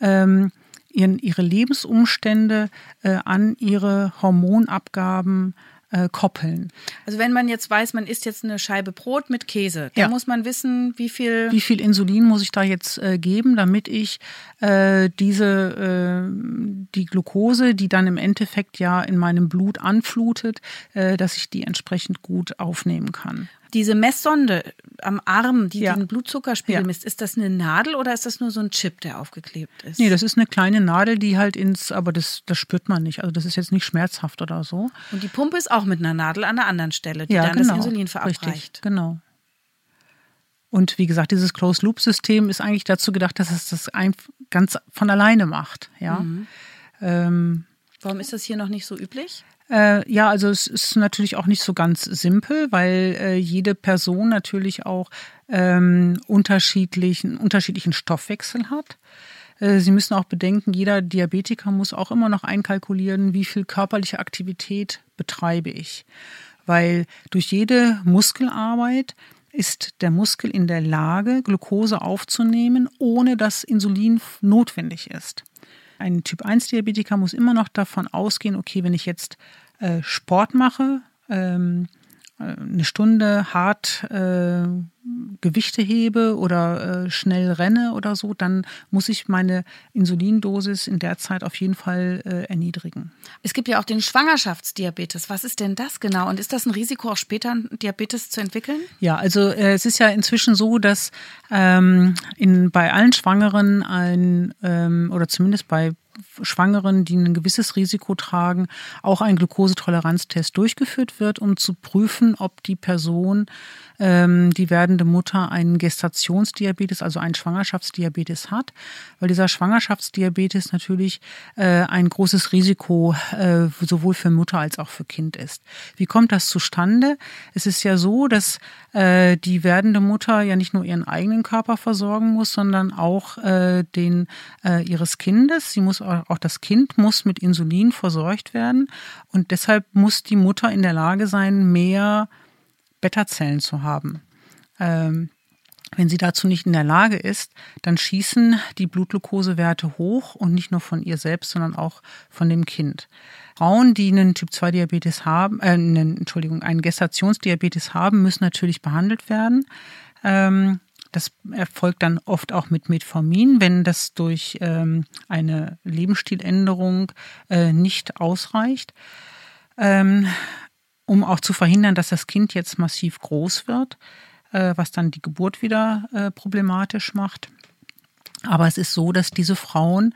ähm, ihre Lebensumstände äh, an ihre Hormonabgaben äh, koppeln. Also wenn man jetzt weiß, man isst jetzt eine Scheibe Brot mit Käse, dann ja. muss man wissen, wie viel wie viel Insulin muss ich da jetzt äh, geben, damit ich äh, diese äh, die Glucose, die dann im Endeffekt ja in meinem Blut anflutet, äh, dass ich die entsprechend gut aufnehmen kann. Diese Messsonde am Arm, die ja. den Blutzuckerspiegel ja. misst, ist das eine Nadel oder ist das nur so ein Chip, der aufgeklebt ist? Nee, das ist eine kleine Nadel, die halt ins, aber das, das spürt man nicht. Also das ist jetzt nicht schmerzhaft oder so. Und die Pumpe ist auch mit einer Nadel an der anderen Stelle, die ja, dann genau. das Insulin verabreicht. Richtig, genau. Und wie gesagt, dieses Closed-Loop-System ist eigentlich dazu gedacht, dass es das ganz von alleine macht. Ja. Mhm. Ähm, Warum ist das hier noch nicht so üblich? Äh, ja, also es ist natürlich auch nicht so ganz simpel, weil äh, jede Person natürlich auch ähm, unterschiedlichen, unterschiedlichen Stoffwechsel hat. Äh, Sie müssen auch bedenken, jeder Diabetiker muss auch immer noch einkalkulieren, wie viel körperliche Aktivität betreibe ich. Weil durch jede Muskelarbeit ist der Muskel in der Lage, Glucose aufzunehmen, ohne dass Insulin notwendig ist. Ein Typ-1-Diabetiker muss immer noch davon ausgehen, okay, wenn ich jetzt äh, Sport mache ähm, eine Stunde hart äh, Gewichte hebe oder äh, schnell renne oder so, dann muss ich meine Insulindosis in der Zeit auf jeden Fall äh, erniedrigen. Es gibt ja auch den Schwangerschaftsdiabetes. Was ist denn das genau? Und ist das ein Risiko, auch später Diabetes zu entwickeln? Ja, also äh, es ist ja inzwischen so, dass ähm, in, bei allen Schwangeren ein ähm, oder zumindest bei Schwangeren, die ein gewisses Risiko tragen, auch ein Glukosetoleranztest durchgeführt wird, um zu prüfen, ob die Person, ähm, die werdende Mutter, einen Gestationsdiabetes, also einen Schwangerschaftsdiabetes hat, weil dieser Schwangerschaftsdiabetes natürlich äh, ein großes Risiko äh, sowohl für Mutter als auch für Kind ist. Wie kommt das zustande? Es ist ja so, dass äh, die werdende Mutter ja nicht nur ihren eigenen Körper versorgen muss, sondern auch äh, den äh, ihres Kindes. Sie muss auch das Kind muss mit Insulin versorgt werden und deshalb muss die Mutter in der Lage sein, mehr Beta-Zellen zu haben. Ähm, wenn sie dazu nicht in der Lage ist, dann schießen die Blutglukosewerte hoch und nicht nur von ihr selbst, sondern auch von dem Kind. Frauen, die einen Typ-2-Diabetes haben, äh, einen, Entschuldigung, einen Gestationsdiabetes haben, müssen natürlich behandelt werden. Ähm, das erfolgt dann oft auch mit Metformin, wenn das durch ähm, eine Lebensstiländerung äh, nicht ausreicht, ähm, um auch zu verhindern, dass das Kind jetzt massiv groß wird, äh, was dann die Geburt wieder äh, problematisch macht. Aber es ist so, dass diese Frauen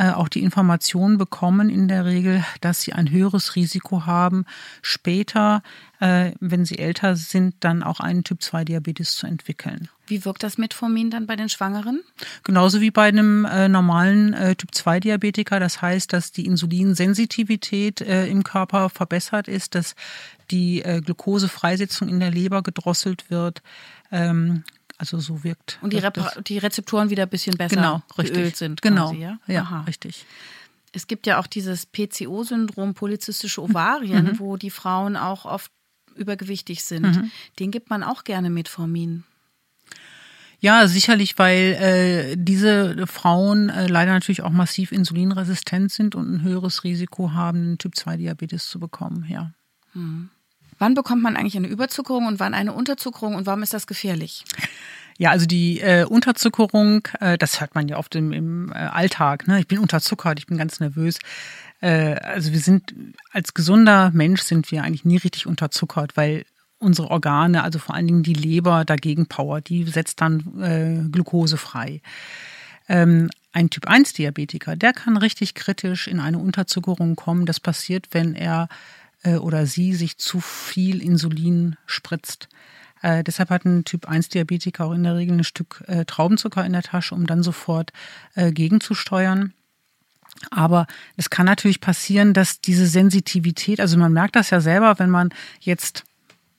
äh, auch die Informationen bekommen in der Regel, dass sie ein höheres Risiko haben, später, äh, wenn sie älter sind, dann auch einen Typ-2-Diabetes zu entwickeln. Wie wirkt das Metformin dann bei den Schwangeren? Genauso wie bei einem äh, normalen äh, Typ-2-Diabetiker. Das heißt, dass die Insulinsensitivität im Körper verbessert ist, dass die Glukosefreisetzung in der Leber gedrosselt wird. Ähm, also so wirkt. Und die, Rep die Rezeptoren wieder ein bisschen besser genau, geölt sind. Genau, quasi, ja, ja richtig. Es gibt ja auch dieses PCO-Syndrom, polyzystische Ovarien, mhm. wo die Frauen auch oft übergewichtig sind. Mhm. Den gibt man auch gerne Metformin. Ja, sicherlich, weil äh, diese Frauen äh, leider natürlich auch massiv insulinresistent sind und ein höheres Risiko haben, Typ-2-Diabetes zu bekommen, ja. Hm. Wann bekommt man eigentlich eine Überzuckerung und wann eine Unterzuckerung und warum ist das gefährlich? Ja, also die äh, Unterzuckerung, äh, das hört man ja oft im, im äh, Alltag. Ne? Ich bin unterzuckert, ich bin ganz nervös. Äh, also wir sind als gesunder Mensch sind wir eigentlich nie richtig unterzuckert, weil unsere Organe, also vor allen Dingen die Leber, dagegen Power, die setzt dann äh, Glucose frei. Ähm, ein Typ-1-Diabetiker, der kann richtig kritisch in eine Unterzuckerung kommen. Das passiert, wenn er äh, oder sie sich zu viel Insulin spritzt. Äh, deshalb hat ein Typ-1-Diabetiker auch in der Regel ein Stück äh, Traubenzucker in der Tasche, um dann sofort äh, gegenzusteuern. Aber es kann natürlich passieren, dass diese Sensitivität, also man merkt das ja selber, wenn man jetzt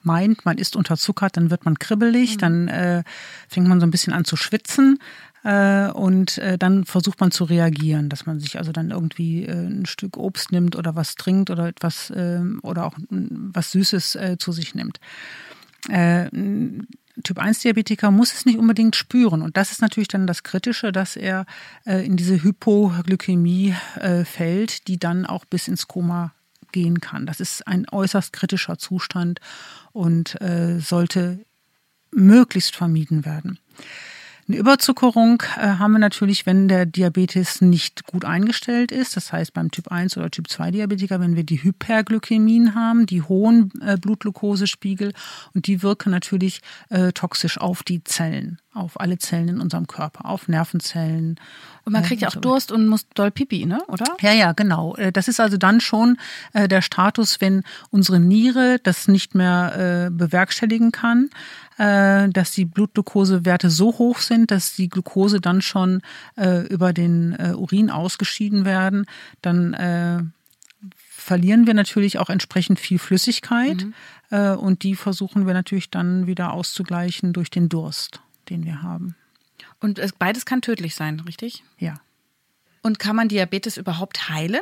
meint, man ist unterzuckert, dann wird man kribbelig, mhm. dann äh, fängt man so ein bisschen an zu schwitzen. Äh, und äh, dann versucht man zu reagieren, dass man sich also dann irgendwie äh, ein Stück Obst nimmt oder was trinkt oder etwas ähm, oder auch was Süßes zu sich nimmt. Typ 1 Diabetiker muss es nicht unbedingt spüren. Und das ist natürlich dann das Kritische, dass er in diese Hypoglykämie fällt, die dann auch bis ins Koma gehen kann. Das ist ein äußerst kritischer Zustand und sollte möglichst vermieden werden. Eine Überzuckerung äh, haben wir natürlich, wenn der Diabetes nicht gut eingestellt ist. Das heißt beim Typ 1 oder Typ 2 Diabetiker, wenn wir die Hyperglykämien haben, die hohen äh, Blutglukosespiegel und die wirken natürlich äh, toxisch auf die Zellen auf alle Zellen in unserem Körper, auf Nervenzellen. Und man kriegt ja auch Durst und muss doll Pipi, ne? oder? Ja, ja, genau. Äh, das ist also dann schon äh, der Status, wenn unsere Niere das nicht mehr äh, bewerkstelligen kann, dass die Blutglukosewerte so hoch sind, dass die Glukose dann schon über den Urin ausgeschieden werden. Dann verlieren wir natürlich auch entsprechend viel Flüssigkeit mhm. und die versuchen wir natürlich dann wieder auszugleichen durch den Durst den wir haben. Und beides kann tödlich sein, richtig? Ja. Und kann man Diabetes überhaupt heilen?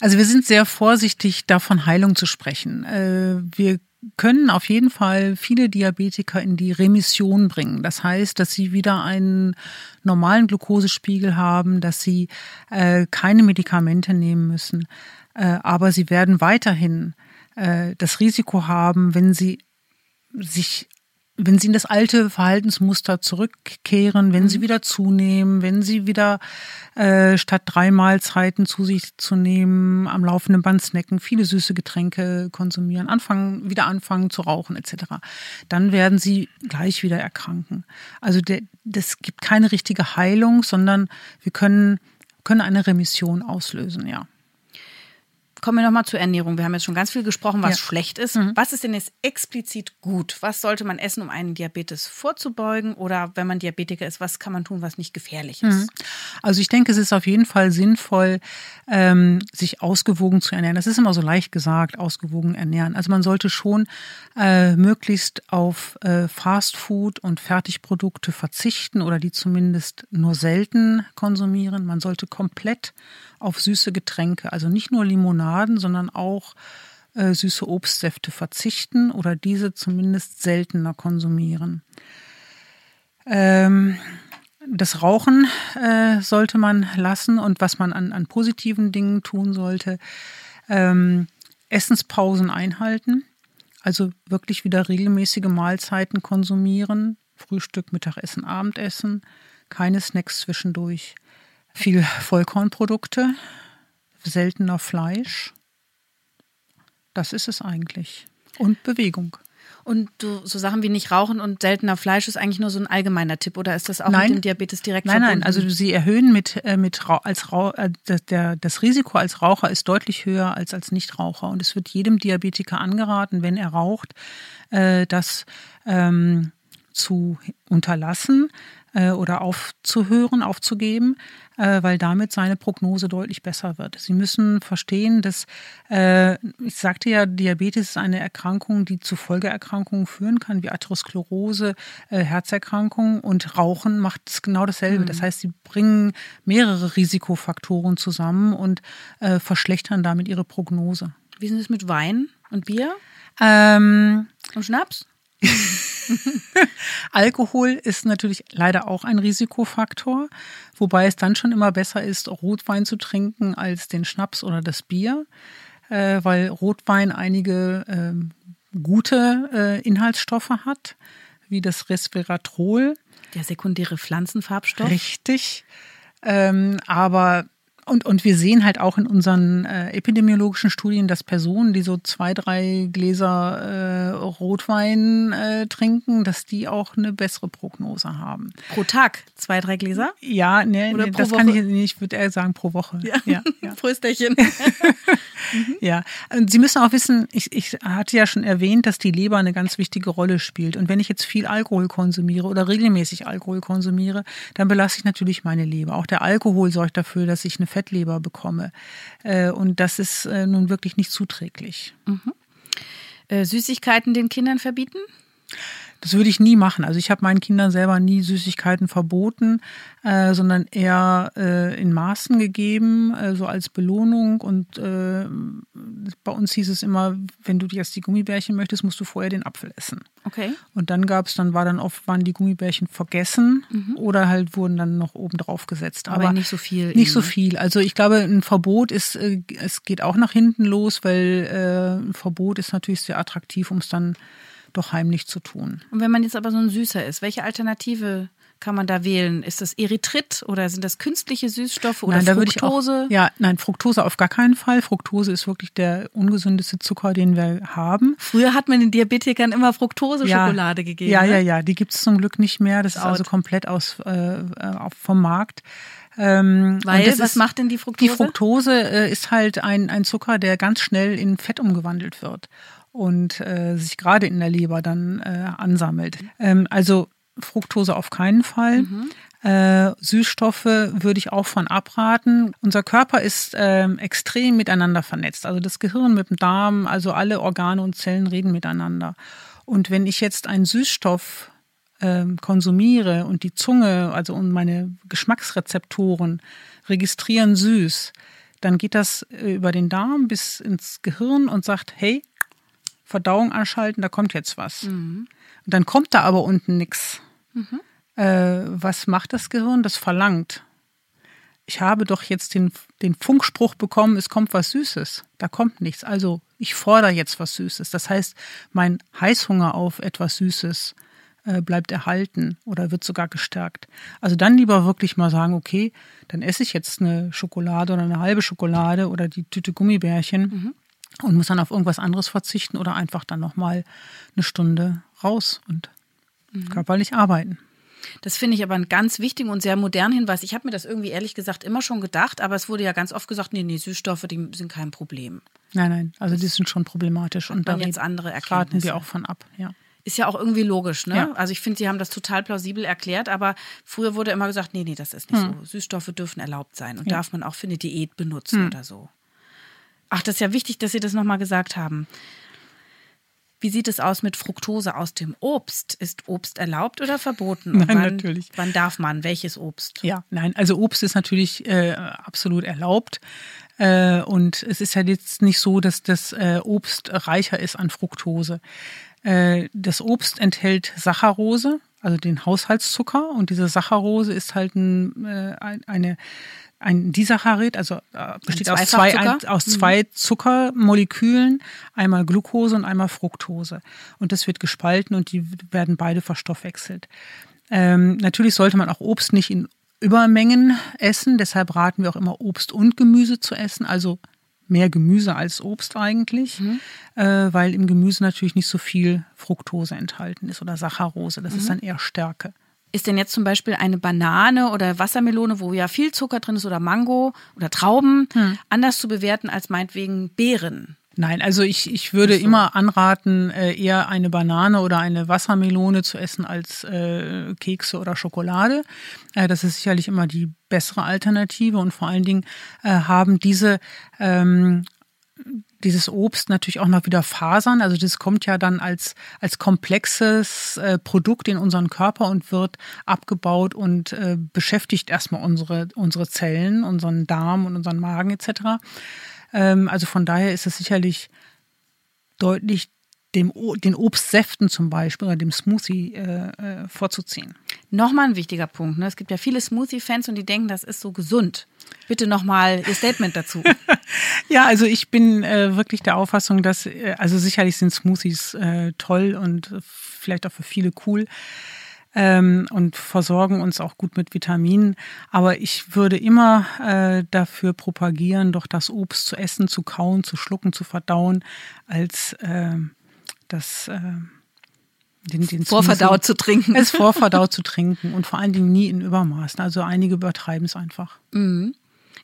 Also wir sind sehr vorsichtig, davon Heilung zu sprechen. Äh, wir können auf jeden Fall viele Diabetiker in die Remission bringen. Das heißt, dass sie wieder einen normalen Glukosespiegel haben, dass sie äh, keine Medikamente nehmen müssen. Äh, aber sie werden weiterhin das Risiko haben, wenn sie sich wenn sie in das alte Verhaltensmuster zurückkehren, wenn mhm. sie wieder zunehmen, wenn sie wieder äh, statt drei Mahlzeiten zu sich zu nehmen, am laufenden Band snacken, viele süße Getränke konsumieren, anfangen, wieder anfangen zu rauchen etc., dann werden sie gleich wieder erkranken. Also der, das gibt keine richtige Heilung, sondern wir können, können eine Remission auslösen, ja. Kommen wir nochmal zur Ernährung. Wir haben jetzt schon ganz viel gesprochen, was ja. schlecht ist. Mhm. Was ist denn jetzt explizit gut? Was sollte man essen, um einen Diabetes vorzubeugen? Oder wenn man Diabetiker ist, was kann man tun, was nicht gefährlich ist? Mhm. Also ich denke, es ist auf jeden Fall sinnvoll, ähm, sich ausgewogen zu ernähren. Das ist immer so leicht gesagt, ausgewogen ernähren. Also man sollte schon äh, möglichst auf äh, Fastfood und Fertigprodukte verzichten oder die zumindest nur selten konsumieren. Man sollte komplett auf süße Getränke, also nicht nur Limonaden, sondern auch äh, süße Obstsäfte verzichten oder diese zumindest seltener konsumieren. Ähm, das Rauchen äh, sollte man lassen und was man an, an positiven Dingen tun sollte, ähm, Essenspausen einhalten, also wirklich wieder regelmäßige Mahlzeiten konsumieren, Frühstück, Mittagessen, Abendessen, keine Snacks zwischendurch viel Vollkornprodukte, seltener Fleisch. Das ist es eigentlich. Und Bewegung. Und du, so Sachen wie nicht rauchen und seltener Fleisch ist eigentlich nur so ein allgemeiner Tipp oder ist das auch nein, mit dem Diabetes direkt nein, verbunden? Nein, also sie erhöhen mit, äh, mit als äh, der, das Risiko als Raucher ist deutlich höher als als Nichtraucher und es wird jedem Diabetiker angeraten, wenn er raucht, äh, das ähm, zu unterlassen, äh, oder aufzuhören, aufzugeben, äh, weil damit seine Prognose deutlich besser wird. Sie müssen verstehen, dass, äh, ich sagte ja, Diabetes ist eine Erkrankung, die zu Folgeerkrankungen führen kann, wie Atherosklerose, Herzerkrankungen und Rauchen macht es genau dasselbe. Mhm. Das heißt, sie bringen mehrere Risikofaktoren zusammen und verschlechtern damit ihre Prognose. Wie ist es mit Wein und Bier? Ähm, und Schnaps? Alkohol ist natürlich leider auch ein Risikofaktor, wobei es dann schon immer besser ist, Rotwein zu trinken als den Schnaps oder das Bier, äh, weil Rotwein einige äh, gute äh, Inhaltsstoffe hat, wie das Resveratrol. Der sekundäre Pflanzenfarbstoff. Richtig. Ähm, aber und, und wir sehen halt auch in unseren äh, epidemiologischen Studien, dass Personen, die so zwei, drei Gläser äh, Rotwein äh, trinken, dass die auch eine bessere Prognose haben. Pro Tag zwei, drei Gläser? Ja, nee, Oder nee das Woche? kann ich nicht, ich würde eher sagen pro Woche. Ja, ja, ja. Frösterchen. mhm. Ja, und Sie müssen auch wissen, ich, ich hatte ja schon erwähnt, dass die Leber eine ganz wichtige Rolle spielt. Und wenn ich jetzt viel Alkohol konsumiere oder regelmäßig Alkohol konsumiere, dann belasse ich natürlich meine Leber. Auch der Alkohol sorgt dafür, dass ich eine Fettleber bekomme. Äh, und das ist äh, nun wirklich nicht zuträglich. Mhm. Äh, Süßigkeiten den Kindern verbieten? Das würde ich nie machen. Also ich habe meinen Kindern selber nie Süßigkeiten verboten, äh, sondern eher äh, in Maßen gegeben, äh, so als Belohnung. Und äh, bei uns hieß es immer, wenn du jetzt die Gummibärchen möchtest, musst du vorher den Apfel essen. Okay. Und dann gab es, dann war dann oft, waren die Gummibärchen vergessen mhm. oder halt wurden dann noch oben drauf gesetzt. Aber, Aber nicht so viel. Nicht so viel. Also ich glaube, ein Verbot ist, äh, es geht auch nach hinten los, weil äh, ein Verbot ist natürlich sehr attraktiv, um es dann doch heimlich zu tun. Und wenn man jetzt aber so ein Süßer ist, welche Alternative kann man da wählen? Ist das Erythrit oder sind das künstliche Süßstoffe oder nein, Fructose? Auch, ja, nein, Fructose auf gar keinen Fall. Fructose ist wirklich der ungesündeste Zucker, den wir haben. Früher hat man den Diabetikern immer Fructose-Schokolade ja, gegeben. Ja, ne? ja, ja. Die gibt es zum Glück nicht mehr. Das, das ist also komplett aus, äh, vom Markt. Ähm, Weil, was ist, macht denn die Fructose? Die Fructose äh, ist halt ein, ein Zucker, der ganz schnell in Fett umgewandelt wird und äh, sich gerade in der Leber dann äh, ansammelt. Ähm, also Fructose auf keinen Fall. Mhm. Äh, Süßstoffe würde ich auch von abraten. Unser Körper ist ähm, extrem miteinander vernetzt. Also das Gehirn mit dem Darm, also alle Organe und Zellen reden miteinander. Und wenn ich jetzt einen Süßstoff ähm, konsumiere und die Zunge, also und meine Geschmacksrezeptoren registrieren süß, dann geht das äh, über den Darm bis ins Gehirn und sagt, hey, Verdauung anschalten, da kommt jetzt was. Mhm. Und dann kommt da aber unten nichts. Mhm. Äh, was macht das Gehirn? Das verlangt. Ich habe doch jetzt den, den Funkspruch bekommen, es kommt was Süßes. Da kommt nichts. Also ich fordere jetzt was Süßes. Das heißt, mein Heißhunger auf etwas Süßes äh, bleibt erhalten oder wird sogar gestärkt. Also dann lieber wirklich mal sagen, okay, dann esse ich jetzt eine Schokolade oder eine halbe Schokolade oder die Tüte Gummibärchen mhm. Und muss dann auf irgendwas anderes verzichten oder einfach dann nochmal eine Stunde raus und mhm. körperlich arbeiten. Das finde ich aber einen ganz wichtigen und sehr modernen Hinweis. Ich habe mir das irgendwie ehrlich gesagt immer schon gedacht, aber es wurde ja ganz oft gesagt, nee, nee, Süßstoffe, die sind kein Problem. Nein, nein, also die sind schon problematisch und da jetzt andere raten wir auch von ab, ja. Ist ja auch irgendwie logisch, ne? Ja. Also ich finde, Sie haben das total plausibel erklärt, aber früher wurde immer gesagt, nee, nee, das ist nicht hm. so. Süßstoffe dürfen erlaubt sein und ja. darf man auch für eine Diät benutzen hm. oder so. Ach, das ist ja wichtig, dass Sie das nochmal gesagt haben. Wie sieht es aus mit Fructose aus dem Obst? Ist Obst erlaubt oder verboten? Und nein, wann, natürlich. Wann darf man? Welches Obst? Ja, nein, also Obst ist natürlich äh, absolut erlaubt. Äh, und es ist ja jetzt nicht so, dass das äh, Obst reicher ist an Fructose. Äh, das Obst enthält Saccharose, also den Haushaltszucker. Und diese Saccharose ist halt ein, äh, eine ein Disaccharid, also äh, besteht aus zwei, ein, aus mhm. zwei mhm. Zuckermolekülen, einmal Glucose und einmal Fructose. Und das wird gespalten und die werden beide verstoffwechselt. Ähm, natürlich sollte man auch Obst nicht in Übermengen essen, deshalb raten wir auch immer Obst und Gemüse zu essen, also mehr Gemüse als Obst eigentlich, mhm. äh, weil im Gemüse natürlich nicht so viel Fructose enthalten ist oder Saccharose, das mhm. ist dann eher Stärke. Ist denn jetzt zum Beispiel eine Banane oder Wassermelone, wo ja viel Zucker drin ist, oder Mango oder Trauben, hm. anders zu bewerten als meinetwegen Beeren? Nein, also ich, ich würde so. immer anraten, äh, eher eine Banane oder eine Wassermelone zu essen als äh, Kekse oder Schokolade. Äh, das ist sicherlich immer die bessere Alternative und vor allen Dingen haben diese ähm, dieses Obst natürlich auch noch wieder Fasern. Also das kommt ja dann als, als komplexes äh, Produkt in unseren Körper und wird abgebaut und äh, beschäftigt erstmal unsere, unsere Zellen, unseren Darm und unseren Magen etc. Ähm, also von daher ist es sicherlich deutlich dem, den Obstsäften zum Beispiel oder dem Smoothie äh, äh, vorzuziehen. Nochmal ein wichtiger Punkt. Ne? Es gibt ja viele Smoothie-Fans und die denken, das ist so gesund. Bitte nochmal Ihr Statement dazu. ja, also ich bin äh, wirklich der Auffassung, dass, äh, also sicherlich sind Smoothies äh, toll und vielleicht auch für viele cool ähm, und versorgen uns auch gut mit Vitaminen. Aber ich würde immer äh, dafür propagieren, doch das Obst zu essen, zu kauen, zu schlucken, zu verdauen, als äh, das äh, den, den vorverdaut zu trinken. Es vorverdaut zu trinken und vor allen Dingen nie in Übermaßen. Also einige übertreiben es einfach. Mhm.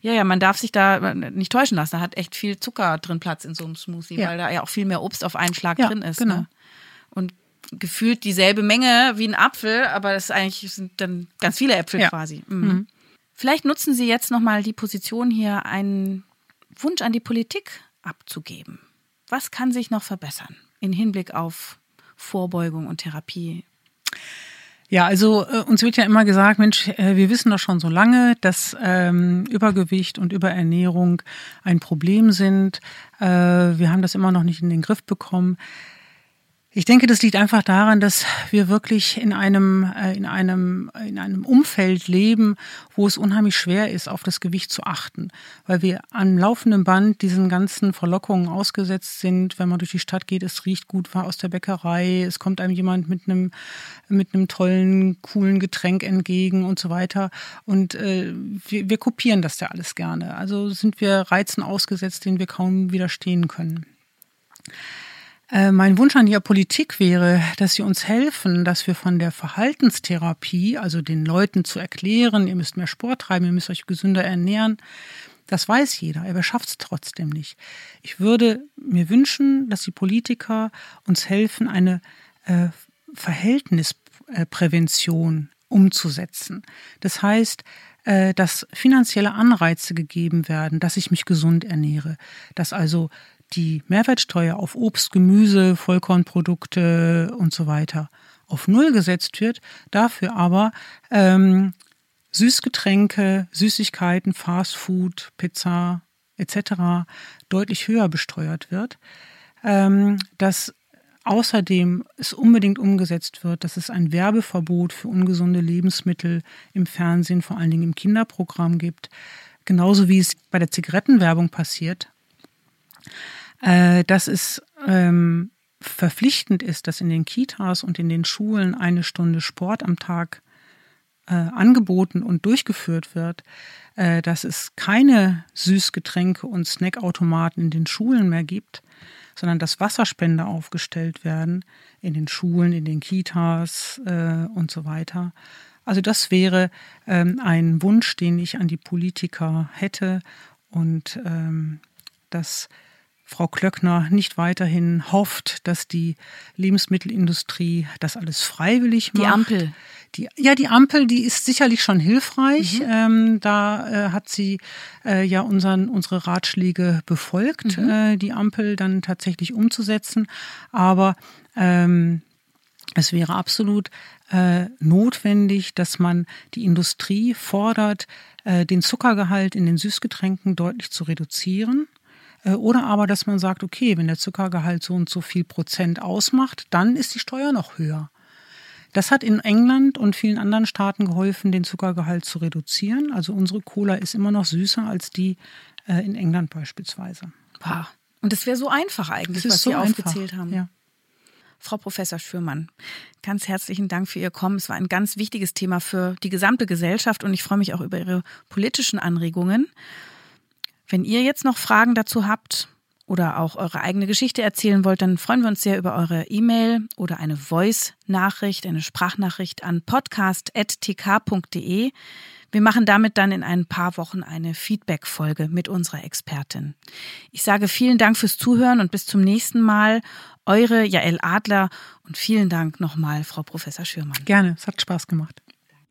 Ja, ja, man darf sich da nicht täuschen lassen. Da hat echt viel Zucker drin Platz in so einem Smoothie, ja. weil da ja auch viel mehr Obst auf einen Schlag ja, drin ist. Genau. Ne? Und gefühlt dieselbe Menge wie ein Apfel, aber das eigentlich sind dann ganz viele Äpfel ja. quasi. Mhm. Mhm. Vielleicht nutzen Sie jetzt nochmal die Position hier, einen Wunsch an die Politik abzugeben. Was kann sich noch verbessern in Hinblick auf Vorbeugung und Therapie? Ja, also äh, uns wird ja immer gesagt, Mensch, äh, wir wissen doch schon so lange, dass ähm, Übergewicht und Überernährung ein Problem sind. Äh, wir haben das immer noch nicht in den Griff bekommen. Ich denke, das liegt einfach daran, dass wir wirklich in einem, äh, in einem, in einem Umfeld leben, wo es unheimlich schwer ist, auf das Gewicht zu achten, weil wir am laufenden Band diesen ganzen Verlockungen ausgesetzt sind. Wenn man durch die Stadt geht, es riecht gut, war aus der Bäckerei, es kommt einem jemand mit einem, mit einem tollen, coolen Getränk entgegen und so weiter. Und äh, wir, wir kopieren das ja alles gerne. Also sind wir Reizen ausgesetzt, denen wir kaum widerstehen können. Äh, mein Wunsch an die Politik wäre, dass sie uns helfen, dass wir von der Verhaltenstherapie, also den Leuten zu erklären, ihr müsst mehr Sport treiben, ihr müsst euch gesünder ernähren, das weiß jeder, aber er schafft es trotzdem nicht. Ich würde mir wünschen, dass die Politiker uns helfen, eine äh, Verhältnisprävention umzusetzen. Das heißt, äh, dass finanzielle Anreize gegeben werden, dass ich mich gesund ernähre, dass also die Mehrwertsteuer auf Obst, Gemüse, Vollkornprodukte und so weiter auf Null gesetzt wird, dafür aber ähm, Süßgetränke, Süßigkeiten, Fastfood, Pizza etc. deutlich höher besteuert wird, ähm, dass außerdem es unbedingt umgesetzt wird, dass es ein Werbeverbot für ungesunde Lebensmittel im Fernsehen, vor allen Dingen im Kinderprogramm gibt, genauso wie es bei der Zigarettenwerbung passiert. Äh, dass es ähm, verpflichtend ist, dass in den Kitas und in den Schulen eine Stunde Sport am Tag äh, angeboten und durchgeführt wird, äh, dass es keine Süßgetränke und Snackautomaten in den Schulen mehr gibt, sondern dass Wasserspender aufgestellt werden in den Schulen, in den Kitas äh, und so weiter. Also das wäre ähm, ein Wunsch, den ich an die Politiker hätte und ähm, das Frau Klöckner nicht weiterhin hofft, dass die Lebensmittelindustrie das alles freiwillig macht. Die Ampel. Die, ja, die Ampel, die ist sicherlich schon hilfreich. Mhm. Ähm, da äh, hat sie äh, ja unseren, unsere Ratschläge befolgt, mhm. äh, die Ampel dann tatsächlich umzusetzen. Aber ähm, es wäre absolut äh, notwendig, dass man die Industrie fordert, äh, den Zuckergehalt in den Süßgetränken deutlich zu reduzieren. Äh, oder aber, dass man sagt, okay, wenn der Zuckergehalt so und so viel Prozent ausmacht, dann ist die Steuer noch höher. Das hat in England und vielen anderen Staaten geholfen, den Zuckergehalt zu reduzieren. Also unsere Cola ist immer noch süßer als die äh, in England beispielsweise. Wow. Und das wäre so einfach eigentlich, was so Sie einfach. aufgezählt haben. Ja. Frau Professor Schürmann, ganz herzlichen Dank für Ihr Kommen. Es war ein ganz wichtiges Thema für die gesamte Gesellschaft und ich freue mich auch über Ihre politischen Anregungen. Wenn ihr jetzt noch Fragen dazu habt oder auch eure eigene Geschichte erzählen wollt, dann freuen wir uns sehr über eure E-Mail oder eine Voice-Nachricht, eine Sprachnachricht an podcast.tk.de. Wir machen damit dann in ein paar Wochen eine Feedback-Folge mit unserer Expertin. Ich sage vielen Dank fürs Zuhören und bis zum nächsten Mal. Eure Jael Adler und vielen Dank nochmal, Frau Professor Schürmann. Gerne, es hat Spaß gemacht.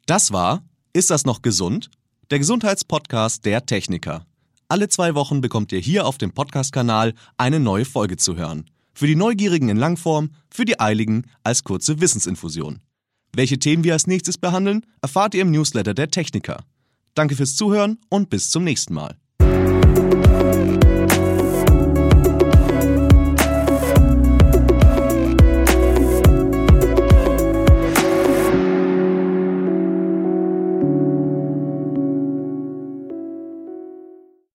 Das war Ist das noch gesund? Der Gesundheitspodcast der Techniker. Alle zwei Wochen bekommt ihr hier auf dem Podcast-Kanal eine neue Folge zu hören. Für die Neugierigen in Langform, für die Eiligen als kurze Wissensinfusion. Welche Themen wir als nächstes behandeln, erfahrt ihr im Newsletter der Techniker. Danke fürs Zuhören und bis zum nächsten Mal.